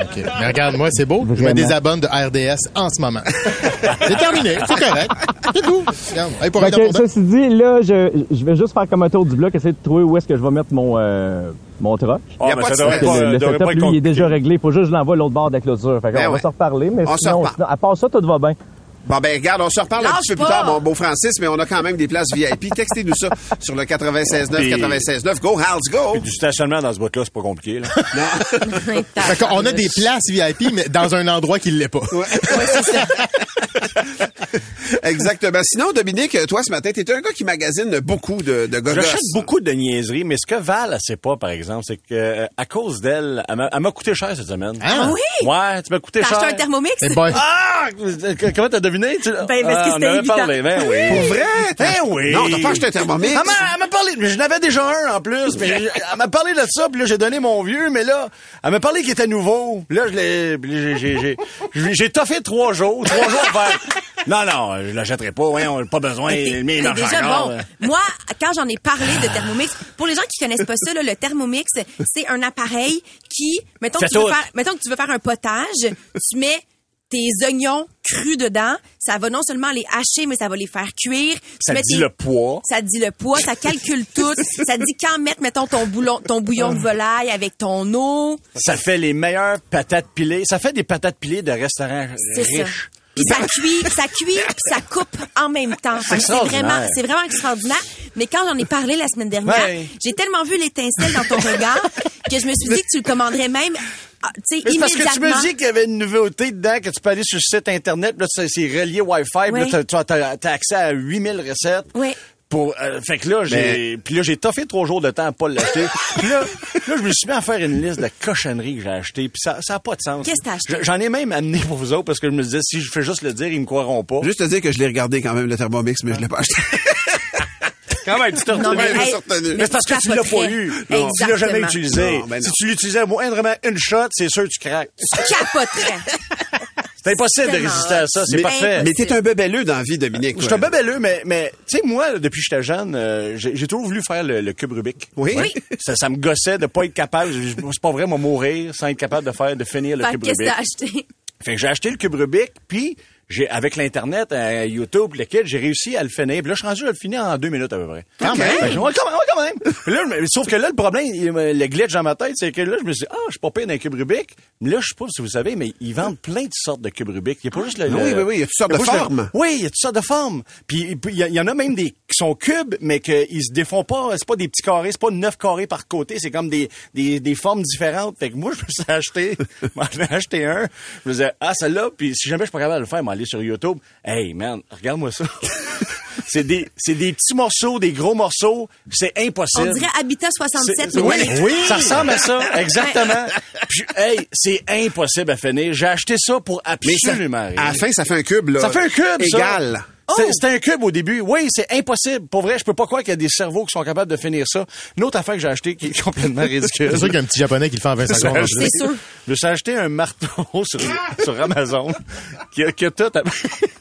OK. Mais regarde, moi, c'est beau. Je me désabonne de RDS en ce moment. c'est terminé. C'est correct. C'est tout. Regarde. Hey, pour Fait un que, abondant. ceci dit, là, je, je vais juste faire comme un tour du bloc, essayer de trouver où est-ce que je vais mettre mon, euh, mon truck. Ah, mais ça devrait pas, le, le devrait setup, pas lui, il est déjà réglé. Il faut juste que je l'envoie à l'autre bord de la clôture. Fait qu'on Ben va ouais. se reparler, mais On se sinon, reparle. sinon, à part ça, tout va bien. Bon, ben, regarde, on se reparle un petit peu plus pas. tard, mon beau Francis, mais on a quand même des places VIP. Textez-nous ça sur le 96.9, Puis- 96.9. Go, Hals, go! Du stationnement dans ce bout-là, c'est pas compliqué. Là. Fait qu'on a des places VIP, mais dans un endroit qui l'est pas. Exactement. Sinon, Dominique, toi, ce matin, t'es un gars qui magasine beaucoup de, de gogos. J'achète beaucoup de niaiseries, mais ce que Val, elle sait pas, par exemple, c'est que euh, à cause d'elle, elle m'a- coûté cher cette semaine. Ah, oui? Ouais, tu m'as coûté T'as cher. acheté un Thermomix? Eh ben, Ah! Comment t'as deviné? Tu... Ben, parce que Ah, on c'était avait évident. parlé. Ben oui. Pour vrai? Ben oui. Non, t'as pas acheté un Thermomix? Elle m'a, elle m'a parlé, mais je n'avais déjà un en plus, mais je- elle m'a parlé de ça, puis là j'ai donné mon vieux, mais là, elle m'a parlé qu'il était nouveau. Puis là, je l'ai, j'ai, j'ai, j'ai, toffé trois jours, trois jours à faire. Non, non, je l'achèterai pas, ouais, on n'a pas besoin, il déjà encore. bon. Moi, quand j'en ai parlé de Thermomix, pour les gens qui connaissent pas ça, là, le Thermomix, c'est un appareil qui, mettons que, tu veux faire, mettons que tu veux faire un potage, tu mets tes oignons crus dedans, ça va non seulement les hacher, mais ça va les faire cuire. Ça dit tes- le poids. Ça te dit le poids, ça calcule tout. ça dit quand mettre, mettons, ton, boulon, ton bouillon de volaille avec ton eau. Ça fait les meilleures patates pilées. Ça fait des patates pilées de restaurants C'est ça. Puis ça cuit, ça cuit, puis ça coupe en même temps. C'est vraiment, c'est vraiment extraordinaire. Mais quand j'en ai parlé la semaine dernière, Ouais. j'ai tellement vu l'étincelle dans ton regard que je me suis dit que tu le commanderais même, ah, parce que tu me dis qu'il y avait une nouveauté dedans, que tu peux aller sur le site Internet, là, c'est relié Wi-Fi, puis Oui. là, tu as, accès à 8000 recettes. Oui. Pour, euh, fait que là, j'ai, puis là, j'ai toffé trois jours de temps à pas l'acheter. puis là, là, je me suis mis à faire une liste de cochonneries que j'ai achetées, puis ça, ça a pas de sens. Qu'est-ce que t'as acheté? Je- J'en ai même amené pour vous autres parce que je me disais, si je fais juste le dire, ils me croiront pas. Juste te dire que je l'ai regardé quand même, le Thermomix, mais je l'ai pas acheté. Quand même, tu te Non, retrouves- mais, hey, retenu. Mais c'est parce que tu l'as pas eu. Tu l'as jamais utilisé. Non, ben non. Si tu l'utilisais moindrement une shot, c'est sûr que tu craques. Tu capoterais. C'est impossible de résister à ça, c'est parfait. mais t'es un bebelleux dans la vie, Dominique. Je suis un bébelleux, mais, mais tu sais, moi, depuis que j'étais jeune, euh, j'ai j'ai toujours voulu faire le, le cube Rubik. Oui? Oui. Ça, ça me gossait de pas être capable. je- C'est pas vrai, moi, mourir sans être capable de faire, de finir le Fait cube qu'est-ce que Rubik. t'as acheté? Fait que j'ai acheté le cube Rubik, puis j'ai, avec l'Internet, euh, YouTube, lequel, j'ai réussi à le finir. Puis là, je suis rendu à le finir en deux minutes à peu près. Quand même. Ouais, quand même, quand même. Là, sauf que là, le problème, il- le glitch dans ma tête, c'est que là, je me suis dit, ah, je suis pas payé d'un cube Rubik. Mais là, je sais pas si vous savez, mais ils vendent plein de sortes de cubes Rubik. Il y a pas juste le, Ah oui, le- oui, oui, il y a toutes sortes de le- formes. oui, il y a toutes sortes de formes. Puis il y, en a même des qui sont cubes, mais qu'ils se défont pas. C'est pas des petits carrés, c'est pas neuf carrés par côté. C'est comme des, des, des formes différentes. Fait que moi, je me suis acheté, m'en ai acheté un. Je me disais, ah, celle-là, puis si jamais je suis pas capable de le faire, m'aller sur YouTube. Hey, man, regarde-moi ça. c'est des, c'est des petits morceaux, des gros morceaux. C'est impossible. On dirait Habitat 67, C'est- mais oui, oui, ça ressemble à ça, exactement. Puis, hey, c'est impossible à finir. J'ai acheté ça pour Mais ça, absolument rien. à la fin, ça fait un cube, là. Ça fait un cube, ça. C'était c'était un cube au début. Oui, c'est impossible. Pour vrai, je peux pas croire qu'il y a des cerveaux qui sont capables de finir ça. Une autre affaire que j'ai acheté qui est complètement ridicule. C'est sûr qu'il y a un petit japonais qui le fait en 20 secondes. C'est sûr. Je me suis acheté un marteau sur, sur Amazon qui a, qui a tout. à-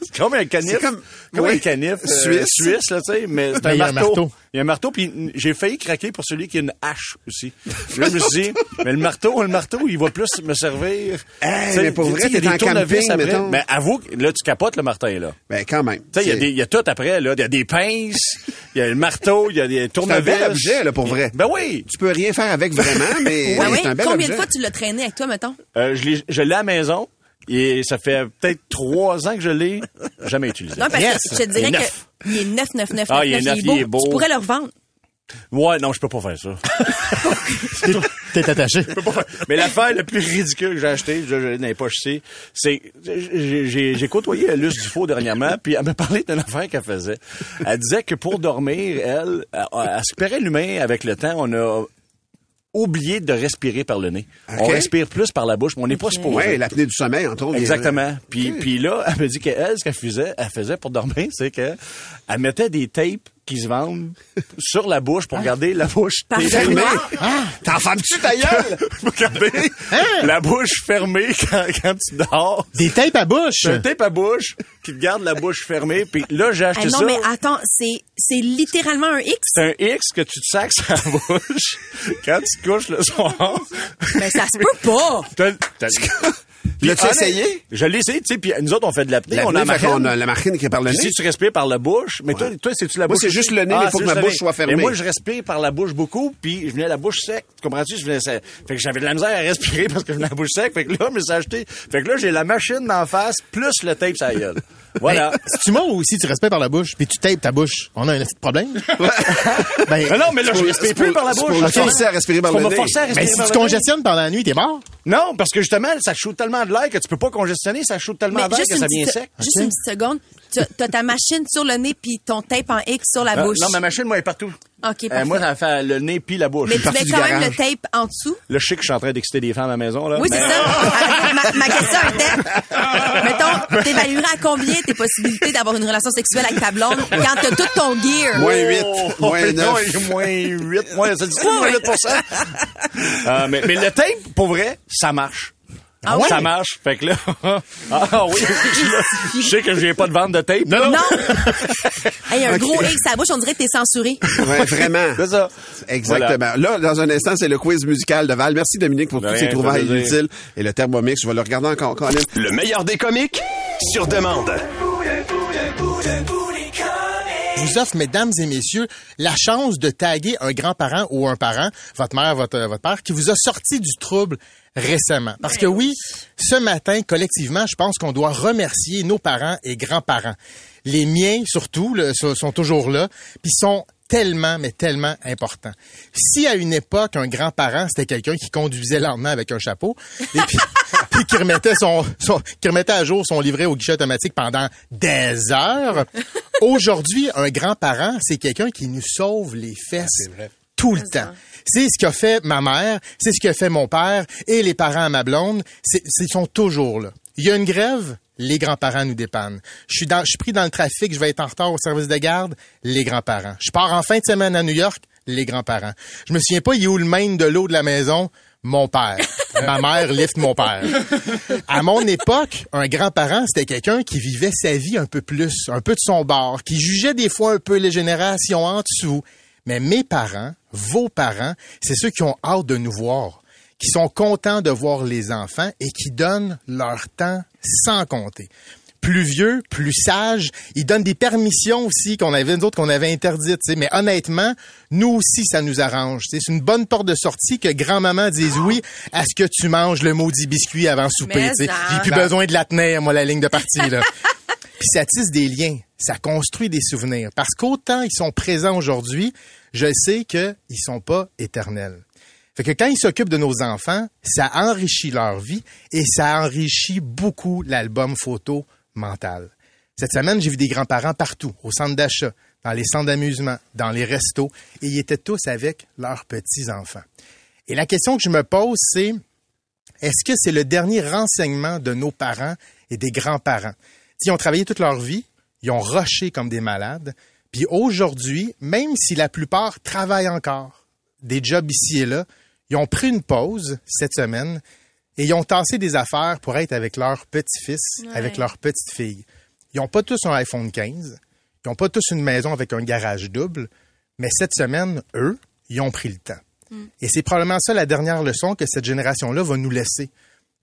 c'est comme un canif. Comme- comme oui. un canif euh, Suisse. suisse, là, tu sais, mais c'est un il y a un marteau. Il y a un marteau, puis j'ai failli craquer pour celui qui a une hache aussi. Là, je me suis dit, mais le marteau, le marteau, il va plus me servir. Hey, mais pour vrai, sais, il y a t'es en camping, après. Mais avoue, là, tu capotes le martin, là. Ben, quand même. Tu sais, il y a C'est- des- il y, a tout après, là. Il y a des pinces, il y a le marteau, il y a des C'est un tournevis. bel objet, là, pour vrai. Ben oui. Tu peux rien faire avec vraiment, mais Ah oui? c'est un bel Combien objet. de fois tu l'as traîné avec toi, mettons? Euh, je l'ai, je l'ai à la maison. Et ça fait peut-être trois ans que je l'ai jamais utilisé. Non, parce Yes. que je te Il est dirais qu'il est 9, 9, 9, Ah, il est neuf, il est beau. Tu pourrais le revendre. Ouais, non, je peux pas faire ça. T'es attaché. Pas Mais l'affaire la plus ridicule que j'ai achetée, je, les poches ici, c'est j'ai, j'ai, j'ai côtoyé Luce Dufault dernièrement, puis elle m'a parlé d'une affaire qu'elle faisait. Elle disait que pour dormir, elle, elle, elle récupérait l'humain avec le temps. On a oublié de respirer par le nez. On respire plus par la bouche, mais on n'est pas supposé. Ouais, l'apnée du sommeil, entre autres. Exactement. Puis, Ok. puis là, elle me dit qu'elle, ce qu'elle faisait, elle faisait pour dormir, c'est que elle mettait des tapes qui se vendent sur la bouche pour garder la bouche fermée. Ah, T'en fermes-tu ta gueule? pour garder la bouche fermée quand, quand tu dors. Des tapes à bouche. Un tape à bouche qui te garde la bouche fermée. Puis là, j'ai acheté Ah non, ça. mais attends, c'est, c'est littéralement un X? C'est un X que tu te sacs sur la bouche quand tu te couches le soir. Mais ça se peut pas. L'as-tu essayé? Je l'ai essayé, tu sais, puis nous autres, on fait de l'apnée. La on a la marine qui est par le nez. si tu respires par la bouche, mais toi, toi c'est-tu la Moi, bouche? c'est juste le nez, mais il faut c'est que ma bouche soit fermée. Mais moi, je respire par la bouche beaucoup, puis je venais la bouche sec. Tu comprends-tu? Je venais, ça- fait que j'avais de la misère à respirer parce que je venais la bouche sec. Fait que là, je me suis acheté. Fait que là, j'ai la machine d'en face, plus le tape la gueule. Voilà. Mais si tu mens ou si tu respires par la bouche, puis tu tapes ta bouche, on a un petit problème. ben, Mais non, mais là, je respire plus par la bouche. me Ok. forcer à respirer par Pour le nez. forcer à respirer ben, si tu le nez. congestionnes pendant la nuit, t'es mort. Non, parce que justement, ça shoot tellement de l'air que tu peux pas congestionner, ça shoot tellement Mais d'air juste que une, ça vient sec. juste une petite seconde. Tu as ta machine sur le nez puis ton tape en X sur la Ah, bouche. non, ma machine, moi, elle est partout. OK, Euh, moi, ça fait le nez puis la bouche. mais tu mets quand même le tape en dessous? Là, je sais que je suis en train d'exciter des femmes à la maison, là. Oui, c'est mais- ça. Ma, ma question était, mettons, t'évaluerais à combien tes possibilités d'avoir une relation sexuelle avec ta blonde quand t'as tout ton gear? Moins 8, Oh, moins non, 9. il est moins 8, moins, ça dit ça, moins 8 Euh, mais, mais le tape, pour vrai, ça marche. Ah ouais? Ça marche. Fait que là, ah oui, là, je sais que j'ai pas de vente de tape. Non, Non! Hey, un gros X à la bouche, on dirait que t'es censuré. Ouais, vraiment. C'est ça. Exactement. Là, dans un instant, c'est le quiz musical de Val. Merci Dominique pour De toutes rien, ces trouvailles utiles. Et le Thermomix, je vais le regarder encore, Colin. Le meilleur des comiques sur demande. Vous offre, mesdames et messieurs, la chance de taguer un grand-parent ou un parent, votre mère, votre, votre père, qui vous a sorti du trouble récemment. Parce que oui, ce matin, collectivement, je pense qu'on doit remercier nos parents et grands-parents. Les miens, surtout, sont toujours là, puis sont tellement, mais tellement importants. Si à une époque, un grand-parent, c'était quelqu'un qui conduisait lentement avec un chapeau, et puis, puis qui remettait son, son- qui remettait à jour son livret au guichet automatique pendant des heures, aujourd'hui, un grand-parent, c'est quelqu'un qui nous sauve les fesses tout le temps. C'est ce qu'a fait ma mère, c'est ce qu'a fait mon père et les parents à ma blonde, c'est, c'est- ils sont toujours là. Il y a une grève, les grands-parents nous dépannent. Je suis dans, je suis pris dans le trafic, je vais être en retard au service de garde, les grands-parents. Je pars en fin de semaine à New York, les grands-parents. Je me souviens pas, il est où le main de l'eau de la maison? Mon père. Ma mère lift mon père. À mon époque, un grand-parent, c'était quelqu'un qui vivait sa vie un peu plus, un peu de son bord, qui jugeait des fois un peu les générations en dessous. Mais mes parents, vos parents, c'est ceux qui ont hâte de nous voir, qui sont contents de voir les enfants et qui donnent leur temps sans compter. Plus vieux, plus sage, ils donnent des permissions aussi qu'on avait nous autres qu'on avait interdites, tu sais. mais honnêtement, nous aussi ça nous arrange, tu sais. c'est une bonne porte de sortie que grand-maman dise oui à ce que tu manges le maudit biscuit avant souper, non. J'ai plus besoin de la tenir moi la ligne de partie là. Puis ça tisse des liens, ça construit des souvenirs. Parce qu'autant ils sont présents aujourd'hui, je sais qu'ils sont pas éternels. Fait que quand ils s'occupent de nos enfants, ça enrichit leur vie et ça enrichit beaucoup l'album photo mental. Cette semaine, j'ai vu des grands-parents partout, au centre d'achat, dans les centres d'amusement, dans les restos, et ils étaient tous avec leurs petits-enfants. Et la question que je me pose, c'est est-ce que c'est le dernier renseignement de nos parents et des grands-parents? Ils ont travaillé toute leur vie, Ils ont rushé comme des malades. Puis aujourd'hui, même si la plupart travaillent encore, des jobs ici et là, ils ont pris une pause cette semaine et ils ont tassé des affaires pour être avec leur petit-fils, Ouais. avec leur petite-fille. Ils n'ont pas tous un iPhone 15, ils n'ont pas tous une maison avec un garage double, mais cette semaine, eux, ils ont pris le temps. Mm. Et c'est probablement ça la dernière leçon que cette génération-là va nous laisser.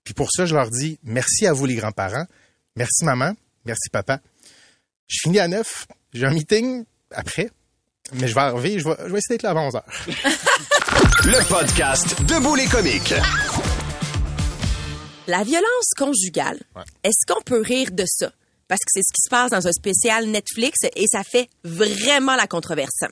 Puis pour ça, je leur dis merci à vous les grands-parents, merci maman, merci papa. Je finis à 9, j'ai un meeting après, mais je vais arriver, je vais, je vais essayer d'être là avant 11 heures. Le podcast Debout les comiques. La violence conjugale. Est-ce qu'on peut rire de ça? Parce que c'est ce qui se passe dans un spécial Netflix et ça fait vraiment la controverse.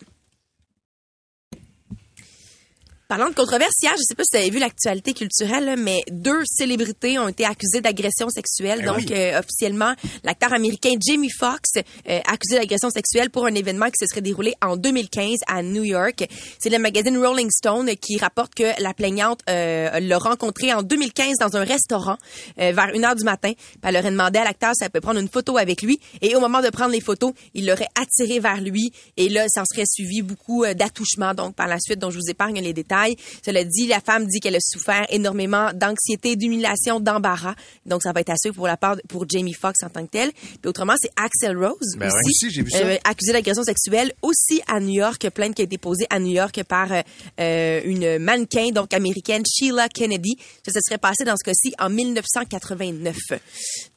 Parlant de controverse, hier, je sais pas si vous avez vu l'actualité culturelle, là, mais deux célébrités ont été accusées d'agression sexuelle. Eh donc, oui. euh, officiellement, l'acteur américain Jamie Foxx euh, accusé d'agression sexuelle pour un événement qui se serait déroulé en 2015 à New York. C'est le magazine Rolling Stone qui rapporte que la plaignante euh, l'a rencontré en 2015 dans un restaurant euh, vers 1 heure du matin. Elle aurait demandé à l'acteur si elle peut prendre une photo avec lui. Et au moment de prendre les photos, il l'aurait attiré vers lui. Et là, ça en serait suivi beaucoup euh, d'attouchements. Donc, par la suite, dont je vous épargne les détails. Cela dit, la femme dit qu'elle a souffert énormément d'anxiété, d'humiliation, d'embarras. Donc, ça va être à suivre pour la part pour Jamie Foxx en tant que tel. Puis autrement, c'est Axel Rose Ben aussi, Aussi, j'ai vu ça. euh, accusé d'agression sexuelle aussi à New York, plainte qui a été posée à New York par euh, euh, une mannequin donc américaine Sheila Kennedy. Ça se serait passé dans ce cas-ci en 1989.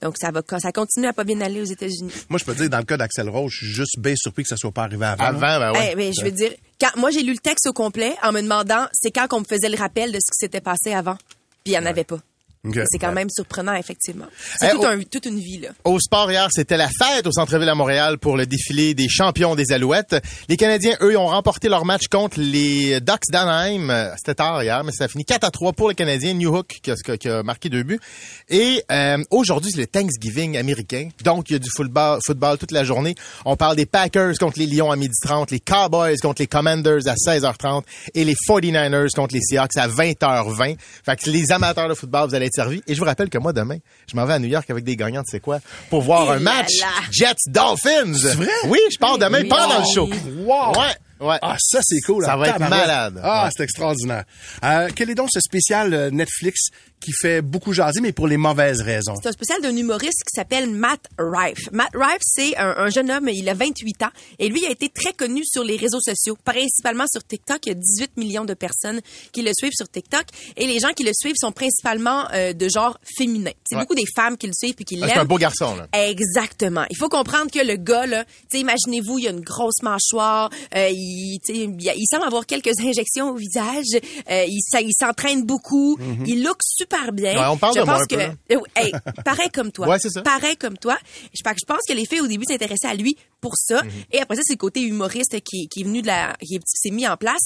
Donc ça va ça continue à pas bien aller aux États-Unis. Moi, je peux te dire, dans le cas d'Axel Rose, je suis juste bien surpris que ça soit pas arrivé avant. Avant, ben ouais. Eh, ben, je veux dire, quand moi j'ai lu le texte au complet en me demandant c'est quand qu'on me faisait le rappel de ce qui s'était passé avant, puis il y en avait pas. Ok. C'est quand même surprenant effectivement. C'est Eh, tout un- toute une vie là. Au sport hier, c'était la fête au centre-ville à Montréal pour le défilé des champions des Alouettes. Les Canadiens, eux, ont remporté leur match contre les Ducks d'Anaheim. C'était tard hier, mais ça a fini 4 à 3 pour les Canadiens. New Hook qui a, qui a marqué deux buts. Et euh, aujourd'hui, c'est le Thanksgiving américain. Donc, il y a du football, football toute la journée. On parle des Packers contre les Lions à 12h30, les Cowboys contre les Commanders à 16h30 et les 49ers contre les Seahawks à 20h20. Fait que les amateurs de football, vous allez être Et je vous rappelle que moi, demain, je m'en vais à New York avec des gagnants de c'est quoi pour voir un match. Jets-Dolphins. C'est vrai? Oui, je pars demain Oui. pendant le show. Wow! Ouais. Ouais. Ah, ça, c'est cool. Ça hein, va être malade. Ah, Ouais. c'est extraordinaire. Euh, quel est donc ce spécial euh, Netflix qui fait beaucoup jaser, mais pour les mauvaises raisons? C'est un spécial d'un humoriste qui s'appelle Matt Rife. Matt Rife, c'est un, un jeune homme, il a 28 ans, et lui il a été très connu sur les réseaux sociaux, principalement sur TikTok. Il y a 18 millions de personnes qui le suivent sur TikTok, et les gens qui le suivent sont principalement euh, de genre féminin. C'est Ouais. beaucoup des femmes qui le suivent puis qui l'aiment. C'est un beau garçon, là. Exactement. Il faut comprendre que le gars, là, tu sais, imaginez-vous, il a une grosse mâchoire, euh, il, il, semble avoir quelques injections au visage, euh, il, s'entraîne beaucoup, Mhm. il look super bien. Ouais, on parle je de moi pense un que, peu, euh, hey, pareil comme toi. Ouais, c'est ça. Pareil comme toi. Je, pense- je pense que les filles au début s'intéressaient à lui pour ça, Mhm. et après ça, c'est le côté humoriste qui, qui est venu de la, qui est- s'est mis en place.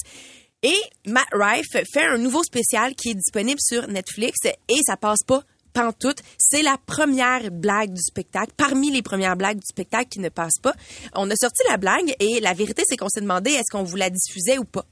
Et Matt Rife fait un nouveau spécial qui est disponible sur Netflix et ça passe pas pantoute. C'est la première blague du spectacle, parmi les premières blagues du spectacle qui ne passe pas. On a sorti la blague et la vérité, c'est qu'on s'est demandé est-ce qu'on vous la diffusait ou pas?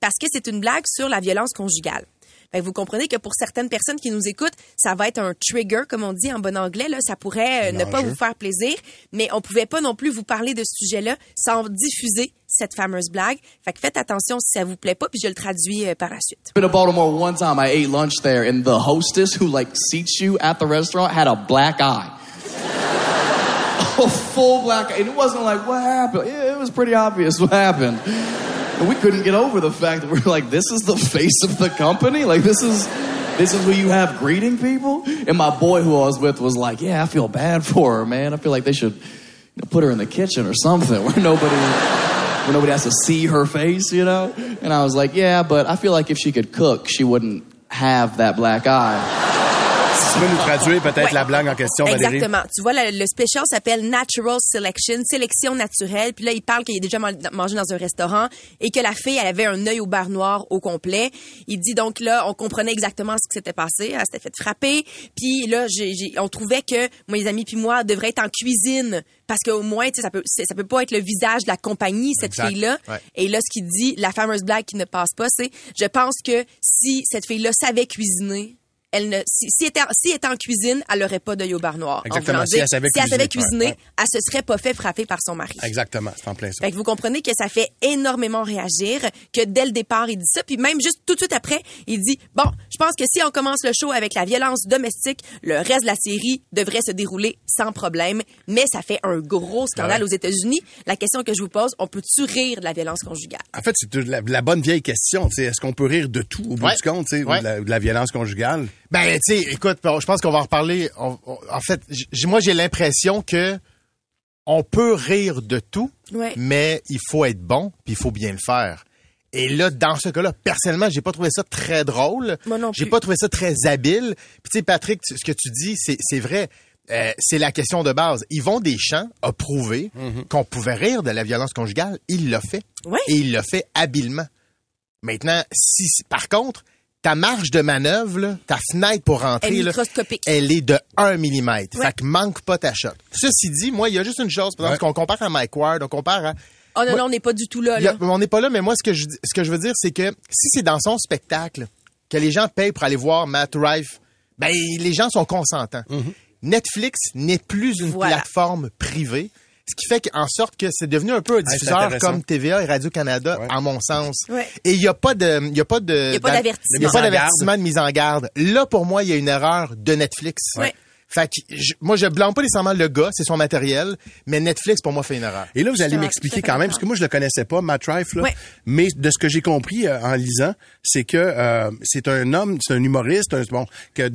Parce que c'est une blague sur la violence conjugale. Fait que vous comprenez que pour certaines personnes qui nous écoutent, ça va être un trigger, comme on dit en bon anglais. Là, ça pourrait euh, ne pas vous faire plaisir, mais on pouvait pas non plus vous parler de ce sujet-là sans diffuser cette fameuse blague. Fait que faites attention si ça vous plaît pas, puis je le traduis euh, par la suite. to Baltimore one time. I ate lunch there, and the hostess who like seats you at the restaurant had a black eye. a full black eye. And it wasn't like, what happened? It was pretty obvious what happened. And we couldn't get over the fact that we're like, this is the face of the company? Like, this is. This is who you have greeting people? And my boy who I was with was like, Yeah, I feel bad for her, man. I feel like they should put her in the kitchen or something where nobody where nobody has to see her face, you know? And I was like, yeah, but I feel like if she could cook, she wouldn't have that black eye. Tu peux nous traduire peut-être Ouais. la blague en question, Valérie? Exactement. Tu vois, le, le special s'appelle Natural Selection, sélection naturelle. Puis là, il parle qu'il a déjà man- mangé dans un restaurant et que la fille, elle avait un œil au bar noir au complet. Il dit donc là, on comprenait exactement ce qui s'était passé. Elle s'était fait frapper. Puis là, on trouvait que moi, les amis puis moi devraient être en cuisine parce qu'au moins, tu sais, ça peut, ça peut pas être le visage de la compagnie cette fille-là. Ouais. Et là, ce qu'il dit, la fameuse blague qui ne passe pas, c'est, je pense que si cette fille-là savait cuisiner, elle ne, si, si, elle était, si elle était en cuisine, elle n'aurait pas d'œil au bar noir. En Exactement. Si elle savait si elle savait cuisiner, cuisiner, ouais, elle se serait pas fait frapper par son mari. Exactement, c'est en plein ça. Fait que vous comprenez que ça fait énormément réagir, que dès le départ, il dit ça, puis même juste tout de suite après, il dit, bon, je pense que si on commence le show avec la violence domestique, le reste de la série devrait se dérouler sans problème, mais ça fait un gros scandale Ouais. aux États-Unis. La question que je vous pose, on peut-tu rire de la violence conjugale? En fait, c'est la, la bonne vieille question. Est-ce qu'on peut rire de tout au bout Ouais. du compte, de, la, de la violence conjugale? Ben, tu sais, écoute, je pense qu'on va en reparler. On- on- en fait, moi, j'ai l'impression que on peut rire de tout, Ouais. mais il faut être bon, puis il faut bien le faire. Et là, dans ce cas-là, personnellement, j'ai pas trouvé ça très drôle. Moi non J'ai pas trouvé ça très habile. Puis tu sais, Patrick, tu- ce que tu dis, c'est c'est vrai. Euh, c'est la question de base. Yvon Deschamps a prouvé qu'on pouvait rire de la violence conjugale. Il l'a fait. Ouais. Et il l'a fait habilement. Maintenant, si- par contre, ta marge de manœuvre, là, ta fenêtre pour rentrer, Elle est là, elle est de 1 mm. Ouais. Fait que manque pas ta shot. Ceci dit, moi, il y a juste une chose, par exemple, qu'on compare à Mike Ward, on compare à... Oh non, Moi- non, on n'est pas du tout là, a- là. on n'est pas là, mais moi, ce que je, ce que je veux dire, c'est que si c'est dans son spectacle que les gens payent pour aller voir Matt Rife, ben, les gens sont consentants. Netflix n'est plus une Voilà. plateforme privée. Ce qui fait en sorte que c'est devenu un peu un diffuseur comme TVA et Radio-Canada, à mon sens. Ouais. Et il n'y a pas de, il y a pas de, Il y a pas De en d'avertissement de mise en garde. Là, pour moi, il y a une erreur de Netflix. Ouais. Fait que, je- moi, je blâme pas nécessairement le gars, c'est son matériel, mais Netflix, pour moi, fait une erreur. Et là, vous allez m'expliquer quand même, parce que moi, je le connaissais pas, Matt Rife, là. Ouais. Mais de ce que j'ai compris euh, en lisant, c'est que euh, c'est un homme, c'est un humoriste, un, bon, que,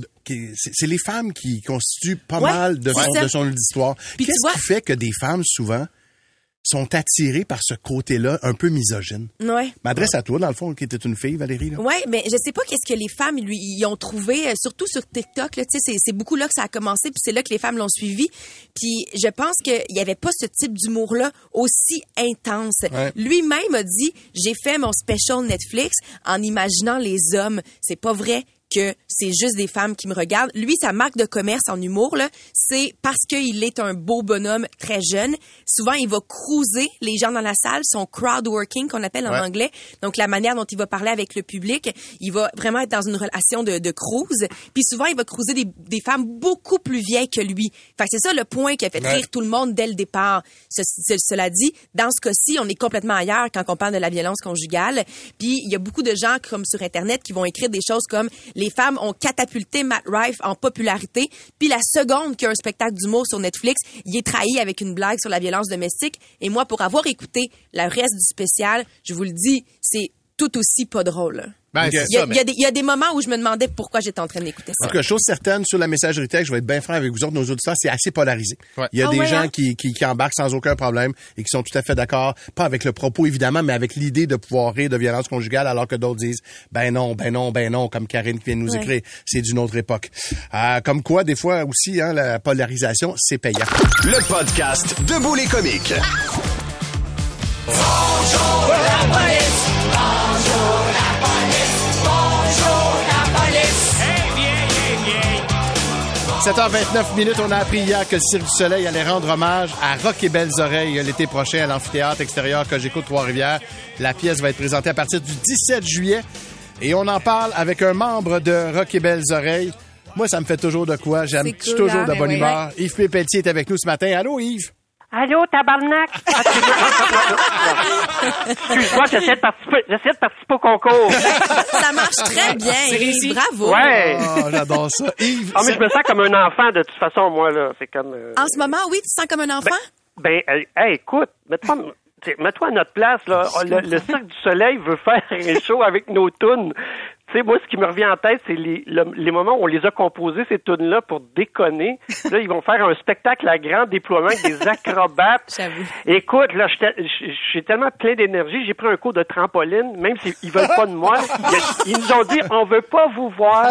c'est c'est les femmes qui constituent pas Ouais, mal de son, de son tu Qu'est-ce qui fait que des femmes, souvent, sont attirées par ce côté-là un peu misogyne? Ouais. M'adresse à toi, dans le fond, qui était une fille, Valérie. Ouais, mais je sais pas qu'est-ce que les femmes lui y ont trouvé, euh, surtout sur TikTok. Là, c'est, c'est beaucoup là que ça a commencé, puis c'est là que les femmes l'ont suivi. Puis je pense qu'il y avait pas ce type d'humour-là aussi intense. Ouais. Lui-même a dit, j'ai fait mon special Netflix en imaginant les hommes. C'est pas vrai que c'est juste des femmes qui me regardent. Lui, sa marque de commerce en humour, c'est parce qu'il est un beau bonhomme très jeune. Souvent, il va cruiser les gens dans la salle, son crowd working qu'on appelle en Ouais. anglais. Donc, la manière dont il va parler avec le public, il va vraiment être dans une relation de, de cruise. Puis souvent, il va cruiser des, des femmes beaucoup plus vieilles que lui. Fait c'est ça le point qui a fait Ouais. rire tout le monde dès le départ. Ce- ce- cela dit, dans ce cas-ci, on est complètement ailleurs quand on parle de la violence conjugale. Puis il y a beaucoup de gens comme sur Internet qui vont écrire des choses comme les femmes ont catapulté Matt Rife en popularité. Puis la seconde qu'il y a un spectacle d'humour sur Netflix, il est trahi avec une blague sur la violence domestique. Et moi, pour avoir écouté le reste du spécial, je vous le dis, c'est tout aussi pas drôle. Ben, Il y, a, ça, il mais- y a des, il y a des moments où je me demandais pourquoi j'étais en train d'écouter En ça. tout cas, chose certaine, sur la messagerie texte, je vais être bien franc avec vous autres, nos auditeurs, c'est assez polarisé. Ouais. Il y a Ah des ouais, gens hein? qui, qui, qui embarquent sans aucun problème et qui sont tout à fait d'accord, pas avec le propos évidemment, mais avec l'idée de pouvoir rire de violence conjugale, alors que d'autres disent, ben non, ben non, ben non, comme Karine qui vient de nous Ouais. écrire, c'est d'une autre époque. Euh, comme quoi, des fois aussi, hein, la polarisation, c'est payant. Le podcast Debout les comiques. 7h29 minutes, on a appris hier que le Cirque du Soleil allait rendre hommage à Rock et Belles Oreilles l'été prochain à l'amphithéâtre extérieur Cogeco Trois-Rivières. La pièce va être présentée à partir du 17 juillet et on en parle avec un membre de Rock et Belles Oreilles. Moi, ça me fait toujours de quoi. J'aime cool, toujours hein, de ben bonne oui. humeur. Yves Pépeltier est avec nous ce matin. Allô, Yves? Allô, tabarnak? Excuse-moi, j'essaie de participer, j'essaie de participer au concours. Ça marche très bien. C'est Yves. Bravo. Ouais. Oh, j'adore ça. Yves, Ah, mais je me sens comme un enfant, de toute façon, moi, là. C'est comme... euh, En ce moment, oui, tu te sens comme un enfant? Ben, hey, écoute, mets-toi, mets-toi à notre place, là. Le, le Cirque du Soleil veut faire un show avec nos tunes. Tu sais, moi, ce qui me revient en tête, c'est les, le- les moments où on les a composées, ces tunes-là, pour déconner. Là, ils vont faire un spectacle à grand déploiement avec des acrobates. J'avoue. Écoute, là, suis tellement plein d'énergie, j'ai pris un cours de trampoline, même s'ils veulent pas de moi. Ils, nous ont dit, on veut pas vous voir.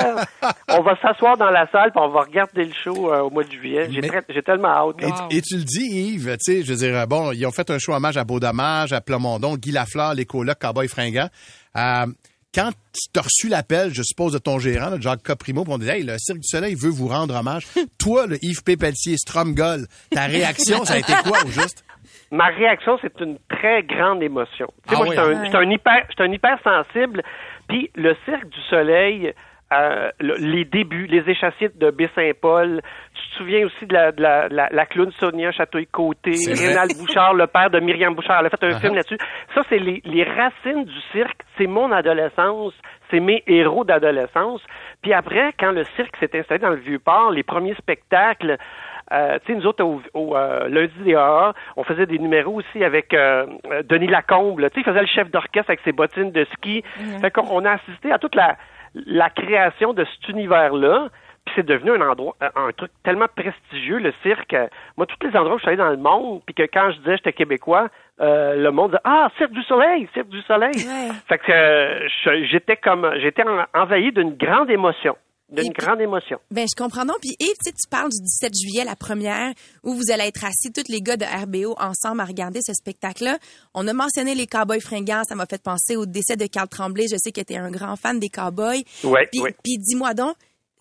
On va s'asseoir dans la salle, puis on va regarder le show euh, au mois de juillet. J'ai j'ai tellement hâte. là. Et, et tu le dis, Yves, tu sais, je veux dire, bon, ils ont fait un show hommage à Beau Dommage, à Plamondon, Guy Lafleur, les colocs, Cowboy Fringant. Euh, quand tu as reçu l'appel, je suppose, de ton gérant, là, Jacques Caprimo, pour on dit, hey, le Cirque du Soleil veut vous rendre hommage. Toi, le Yves Pépeltier, Stromgol, ta réaction, ça a été quoi, au juste? Ma réaction, c'est une très grande émotion. Tu sais, Ah moi, oui, j'étais hein? un, j'étais un hyper, j'étais un hyper sensible. Puis le Cirque du Soleil euh, le- les débuts, les échassiers de Baie-Saint-Paul. Tu te souviens aussi de la, de la, la, la clown Sonia vrai. Rénal Bouchard, le père de Myriam Bouchard. Elle a fait un Uh-huh. film là-dessus. Ça, c'est les, les racines du cirque. C'est mon adolescence. C'est mes héros d'adolescence. Puis après, quand le cirque s'est installé dans le Vieux-Port, les premiers spectacles, euh, tu sais, nous autres, au, au, euh, lundi des AA, on faisait des numéros aussi avec euh, euh, Denis Lacombe. là. Tu sais, il faisait le chef d'orchestre avec ses bottines de ski. Mhm. Fait qu'on on a assisté à toute la, la création de cet univers-là. Puis c'est devenu un endroit, un truc tellement prestigieux, le cirque. Euh, Moi, tous les endroits où je suis allé dans le monde, puis que quand je disais que j'étais québécois, euh, le monde disait Ah, Cirque du Soleil, Cirque du Soleil. Fait que euh, j'étais comme j'étais en- envahi d'une grande émotion. D'une grande émotion. Ben, je comprends donc. Puis Yves, tu sais, tu parles du 17 juillet, la première, où vous allez être assis, tous les gars de RBO, ensemble à regarder ce spectacle-là. On a mentionné les Cowboys fringants. Ça m'a fait penser au décès de Carl Tremblay. Je sais que tu es un grand fan des Cowboys. Ouais, Puis, dis-moi donc,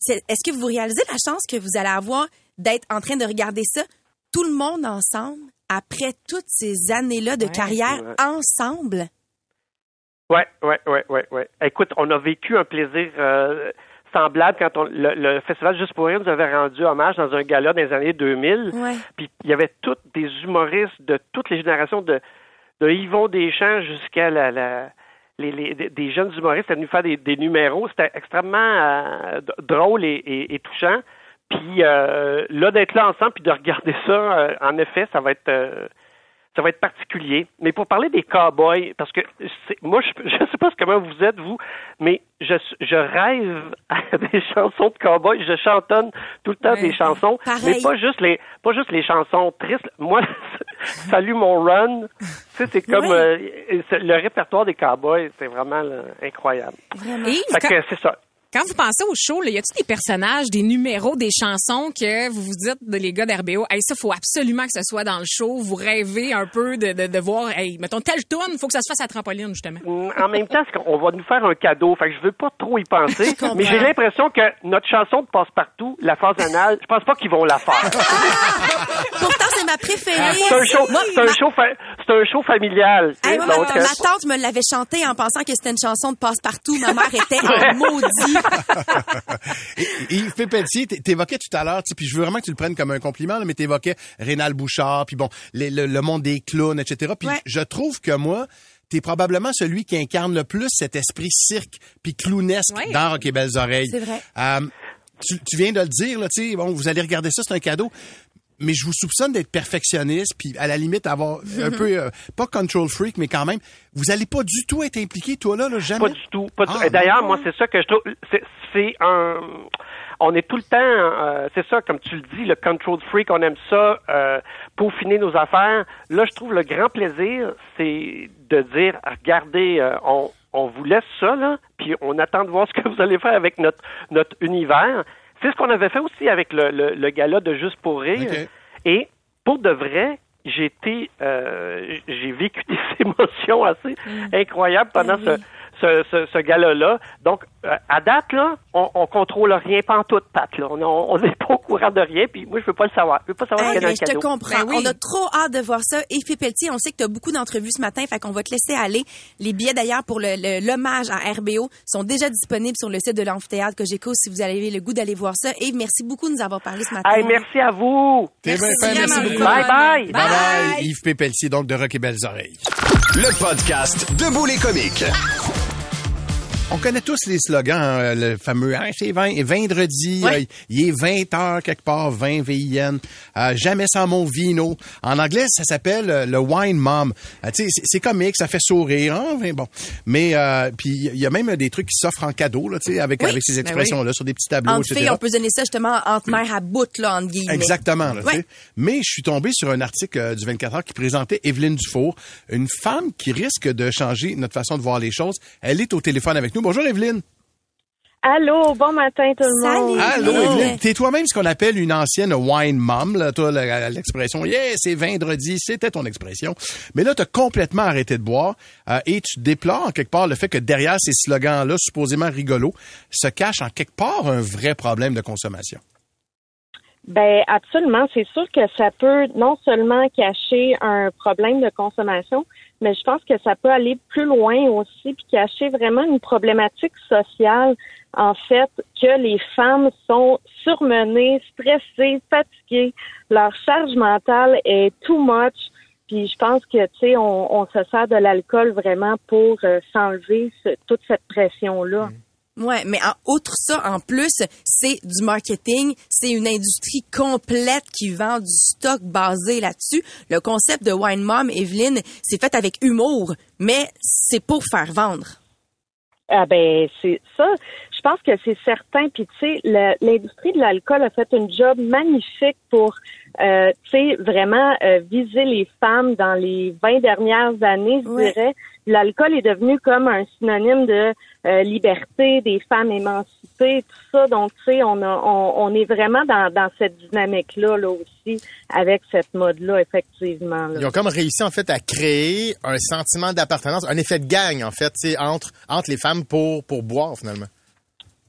est-ce que vous réalisez la chance que vous allez avoir d'être en train de regarder ça, tout le monde ensemble, après toutes ces années-là de carrière ensemble? Ouais, ouais, ouais, ouais, ouais. Écoute, on a vécu un plaisir euh, semblable quand on, le, le festival Juste pour rire nous avait rendu hommage dans un gala dans les années 2000. Ouais. Puis il y avait toutes des humoristes de toutes les générations de de Yvon Deschamps jusqu'à la, la les, les- des- des jeunes humoristes à nous faire des, des numéros. C'était extrêmement euh, drôle et, et- et touchant. Puis euh, là, d'être là ensemble puis de regarder ça, euh, en effet, ça va être euh, ça va être particulier. Mais pour parler des cowboys, parce que moi, je ne sais pas comment vous êtes, vous, mais je, je rêve à des chansons de cowboys. Je chantonne tout le temps Ouais. des chansons, Pareil. mais pas juste les pas juste les chansons tristes. Moi, Salut mon run, tu sais, c'est comme euh, le répertoire des cowboys, c'est vraiment là, incroyable. Yves, Fait que c'est ça. Quand vous pensez au show, là, y a-t-il des personnages, des numéros, des chansons que vous vous dites, de les gars d'RBO, hey, ça, faut absolument que ce soit dans le show. Vous rêvez un peu de, de, de voir, hey, mettons, telle tourne, faut que ça se fasse à trampoline, justement. En même temps, qu'on va nous faire un cadeau, fait que je veux pas trop y penser, mais j'ai l'impression que notre chanson de passe-partout, la phase anale, je pense pas qu'ils vont la faire. Pourtant, c'est ma préférée. C'est un show, c'est un show, fa- c'est un show familial. Hey, moi, ma, donc, ma euh, tante me l'avait chanté en pensant que c'était une chanson de passe-partout. Ma mère était en maudit. Et Yves Pépeltier, t- t'évoquais tout à l'heure, puis je veux vraiment que tu le prennes comme un compliment, là, mais t'évoquais Rénal Bouchard, puis bon, les- le, le monde des clowns, etc. Puis je trouve que moi, t'es probablement celui qui incarne le plus cet esprit cirque puis clownesque Ouais. dans Rock et Belles Oreilles. C'est vrai. Euh, tu, tu viens de le dire, là, tu sais, bon, vous allez regarder ça, c'est un cadeau. Mais je vous soupçonne d'être perfectionniste, puis à la limite avoir un peu, euh, pas control freak, mais quand même, vous allez pas du tout être impliqué, toi là, là jamais? Pas du tout. Pas du. Ah, Et D'ailleurs, moi, c'est ça que je trouve. C'est, c'est un. On est tout le temps. euh, c'est ça, comme tu le dis, le control freak. On aime ça, euh, peaufiner nos affaires. Là, je trouve le grand plaisir, c'est de dire, regardez, euh, on, on vous laisse ça là, puis on attend de voir ce que vous allez faire avec notre notre univers. C'est ce qu'on avait fait aussi avec le, le, le gala de Juste pour rire. Et pour de vrai, j'ai été, euh, j'ai vécu des émotions assez incroyables pendant ce, ce, ce, ce gala-là. Donc, euh, à date, là, on, on contrôle rien pantoute, Pat. Là. On on n'est pas au courant de rien, puis moi, je veux pas le savoir. Je veux pas savoir Hey, ce qu'il y a dans le je te comprends. On a trop hâte de voir ça. Et Pelletier, on sait que tu as beaucoup d'entrevues ce matin, fait qu'on va te laisser aller. Les billets d'ailleurs pour le- le- l'hommage à RBO sont déjà disponibles sur le site de l'amphithéâtre Cogeco si vous avez le goût d'aller voir ça. Et merci beaucoup de nous avoir parlé ce matin. Hey, merci à vous. Bien merci beaucoup. Bye bye. Bye bye. Yves Pépeltier, donc de Rock et Belles Oreilles. Le podcast Debout les comiques. On connaît tous les slogans, hein, le fameux hein, c'est 20, vendredi, Ouais. euh, il est 20 heures quelque part, 20 VIN, euh, jamais sans mon vino. En anglais, ça s'appelle euh, le wine mom. Euh, tu sais, c'est- c'est comique, ça fait sourire, hein, mais bon. Mais euh, puis il y a même des trucs qui s'offrent en cadeau là, tu sais, avec Oui. avec ces Ben expressions là sur des petits tableaux, Entre filles, on peut donner ça justement entre mère à bout, là, entre guillemets. Exactement. Là, Ouais. Mais je suis tombé sur un article du 24 heures qui présentait Evelyne Dufour, une femme qui risque de changer notre façon de voir les choses. Elle est au téléphone avec nous. Bonjour Evelyne. Allô, bon matin tout le monde. Allô Evelyne. T'es toi-même ce qu'on appelle une ancienne wine mom. Là, toi, l'expression, yeah, c'est vendredi, c'était ton expression. Mais là, t'as complètement arrêté de boire euh, et tu déplores en quelque part le fait que derrière ces slogans-là, supposément rigolos, se cache en quelque part un vrai problème de consommation. Ben absolument, c'est sûr que ça peut non seulement cacher un problème de consommation, mais je pense que ça peut aller plus loin aussi puis cacher vraiment une problématique sociale en fait que les femmes sont surmenées, stressées, fatiguées, leur charge mentale est too much. Puis je pense que tu sais on, on se sert de l'alcool vraiment pour euh, s'enlever toute cette pression là. Ouais, mais en, outre ça, en plus, c'est du marketing, c'est une industrie complète qui vend du stock basé là-dessus. Le concept de Wine Mom, Evelyne, c'est fait avec humour, mais c'est pour faire vendre. Ah ben c'est ça. Je pense que c'est certain. Puis tu sais, l'industrie de l'alcool a fait une job magnifique pour, euh, tu sais, vraiment euh, viser les femmes dans les 20 dernières années, je dirais. L'alcool est devenu comme un synonyme de euh, liberté, des femmes émancipées, tout ça. Donc tu sais, on, a, on, on est vraiment dans, dans cette dynamique là, aussi, avec cette mode là, effectivement. là. Ils ont comme réussi en fait à créer un sentiment d'appartenance, un effet de gang en fait, entre entre les femmes pour pour boire finalement.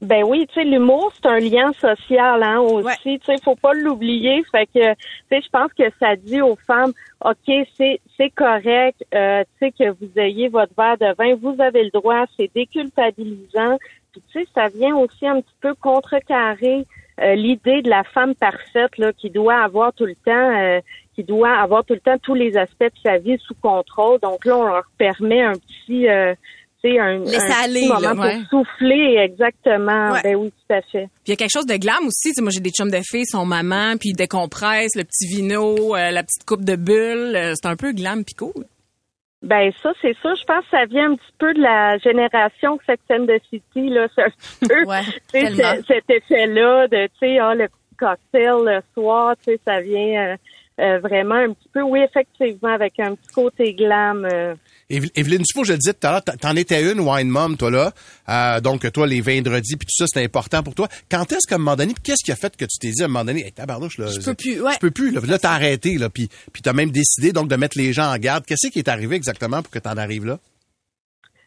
Ben oui, tu sais, l'humour, c'est un lien social, hein, aussi. Tu sais, faut pas l'oublier. Fait que, tu sais, je pense que ça dit aux femmes, OK, c'est, c'est correct, euh, tu sais, que vous ayez votre verre de vin, vous avez le droit, c'est déculpabilisant. Puis, tu sais, ça vient aussi un petit peu contrecarrer euh, l'idée de la femme parfaite, là, qui doit avoir tout le temps, euh, qui doit avoir tout le temps tous les aspects de sa vie sous contrôle. Donc là, on leur permet un petit, un, Laisser un petit aller, moment là, pour ouais. souffler, exactement. Ouais. Ben oui, tout à fait. Puis il y a quelque chose de glam aussi. Tu sais, moi, j'ai des chums de filles, son maman, puis ils décompressent, le petit vino, euh, la petite coupe de bulles. Euh, C'est un peu glam puis cool. Ben ça, c'est ça. Je pense que ça vient un petit peu de la génération Sex and the City, là. C'est un petit peu, Ouais, cet effet-là de, tu sais, ah, le petit cocktail le soir, tu sais, ça vient euh, euh, vraiment un petit peu, oui, effectivement, avec un petit côté glam. Evelyne Dufault, je le disais tout à l'heure, t'en- étais une wine mom, toi, là. Euh, donc, toi, les vendredis, puis tout ça, c'était important pour toi. Quand est-ce qu'à un moment donné, puis qu'est-ce qui a fait que tu t'es dit à un moment donné, hey, tabarnouche, là. Je peux plus, ouais. Je peux plus, là. Là, t'as arrêté, là, puis, puis t'as même décidé, donc, de mettre les gens en garde. Qu'est-ce qui est arrivé exactement pour que t'en arrives là?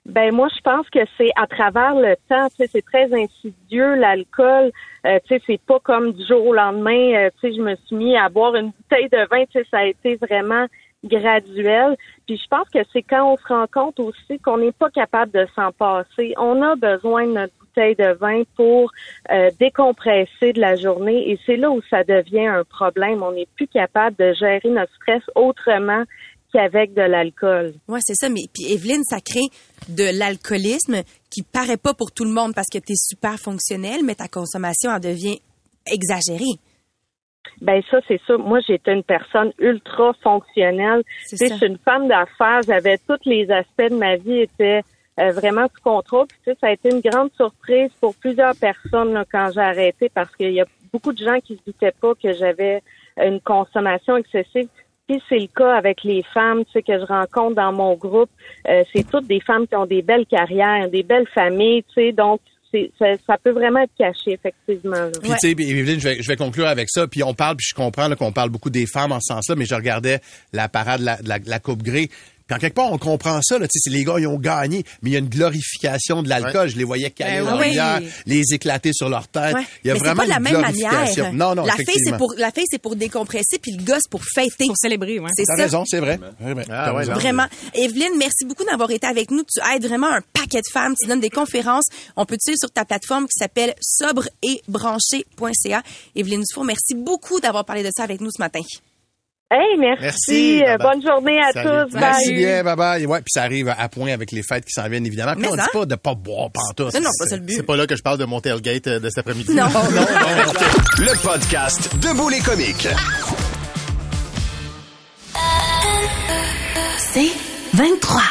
Ben moi, je pense que c'est à travers le temps, tu sais, c'est très insidieux l'alcool. Euh, tu sais, c'est pas comme du jour au lendemain. euh, tu sais, je me suis mis à boire une bouteille de vin. Tu sais, ça a été vraiment graduel. Puis je pense que c'est quand on se rend compte aussi qu'on n'est pas capable de s'en passer. On a besoin de notre bouteille de vin pour euh, décompresser de la journée et c'est là où ça devient un problème. On n'est plus capable de gérer notre stress autrement qu'avec de l'alcool. Ouais, c'est ça. Mais puis Evelyne, ça crée de l'alcoolisme qui paraît pas pour tout le monde parce que tu es super fonctionnel, mais ta consommation en devient exagérée. Ben ça, c'est ça. Moi, j'étais une personne ultra fonctionnelle. Tu sais, je suis une femme d'affaires. J'avais tous les aspects de ma vie étaient euh, vraiment sous contrôle. Puis, tu sais, ça a été une grande surprise pour plusieurs personnes là, quand j'ai arrêté parce qu'il y a beaucoup de gens qui se doutaient pas que j'avais une consommation excessive. Puis c'est le cas avec les femmes, tu sais, que je rencontre dans mon groupe. Euh, c'est toutes des femmes qui ont des belles carrières, des belles familles, tu sais. Donc, ça, ça peut vraiment être caché, effectivement. Puis, tu sais, Evelyne, je vais, conclure avec ça. Puis, on parle, puis je comprends qu'on parle beaucoup des femmes en ce sens-là, mais je regardais la parade de la Coupe Grey. Puis, en quelque part, on comprend ça. Là, tu sais, c'est les gars, ils ont gagné, mais il y a une glorification de l'alcool. Je les voyais caler Ben oui. les éclater sur leur tête. Ouais. Il y a mais vraiment pas de la une même glorification. manière. Non, non, la fille, c'est pour la fille, c'est pour décompresser, puis le gars, c'est pour fêter. Pour célébrer, ouais. C'est ça. raison, c'est vrai. Ouais, Ah, ouais. Vraiment. Evelyne, merci beaucoup d'avoir été avec nous. Tu aides vraiment un paquet de femmes. Tu donnes des conférences. On peut te suivre sur ta plateforme qui s'appelle sobreetbranché.ca. Evelyne Dufour, merci beaucoup d'avoir parlé de ça avec nous ce matin. Hey, merci. Merci. Euh, bonne journée à Salut. tous. Merci Bye. bien, bye bye. Ouais, puis ça arrive à point avec les fêtes qui s'en viennent évidemment. Puis on dit hein? pas de pas boire pantoute. Non, non, pas le but. C'est pas là que je parle de mon tailgate euh, de cet après-midi. Non. Le podcast Debout les comiques. C'est 23.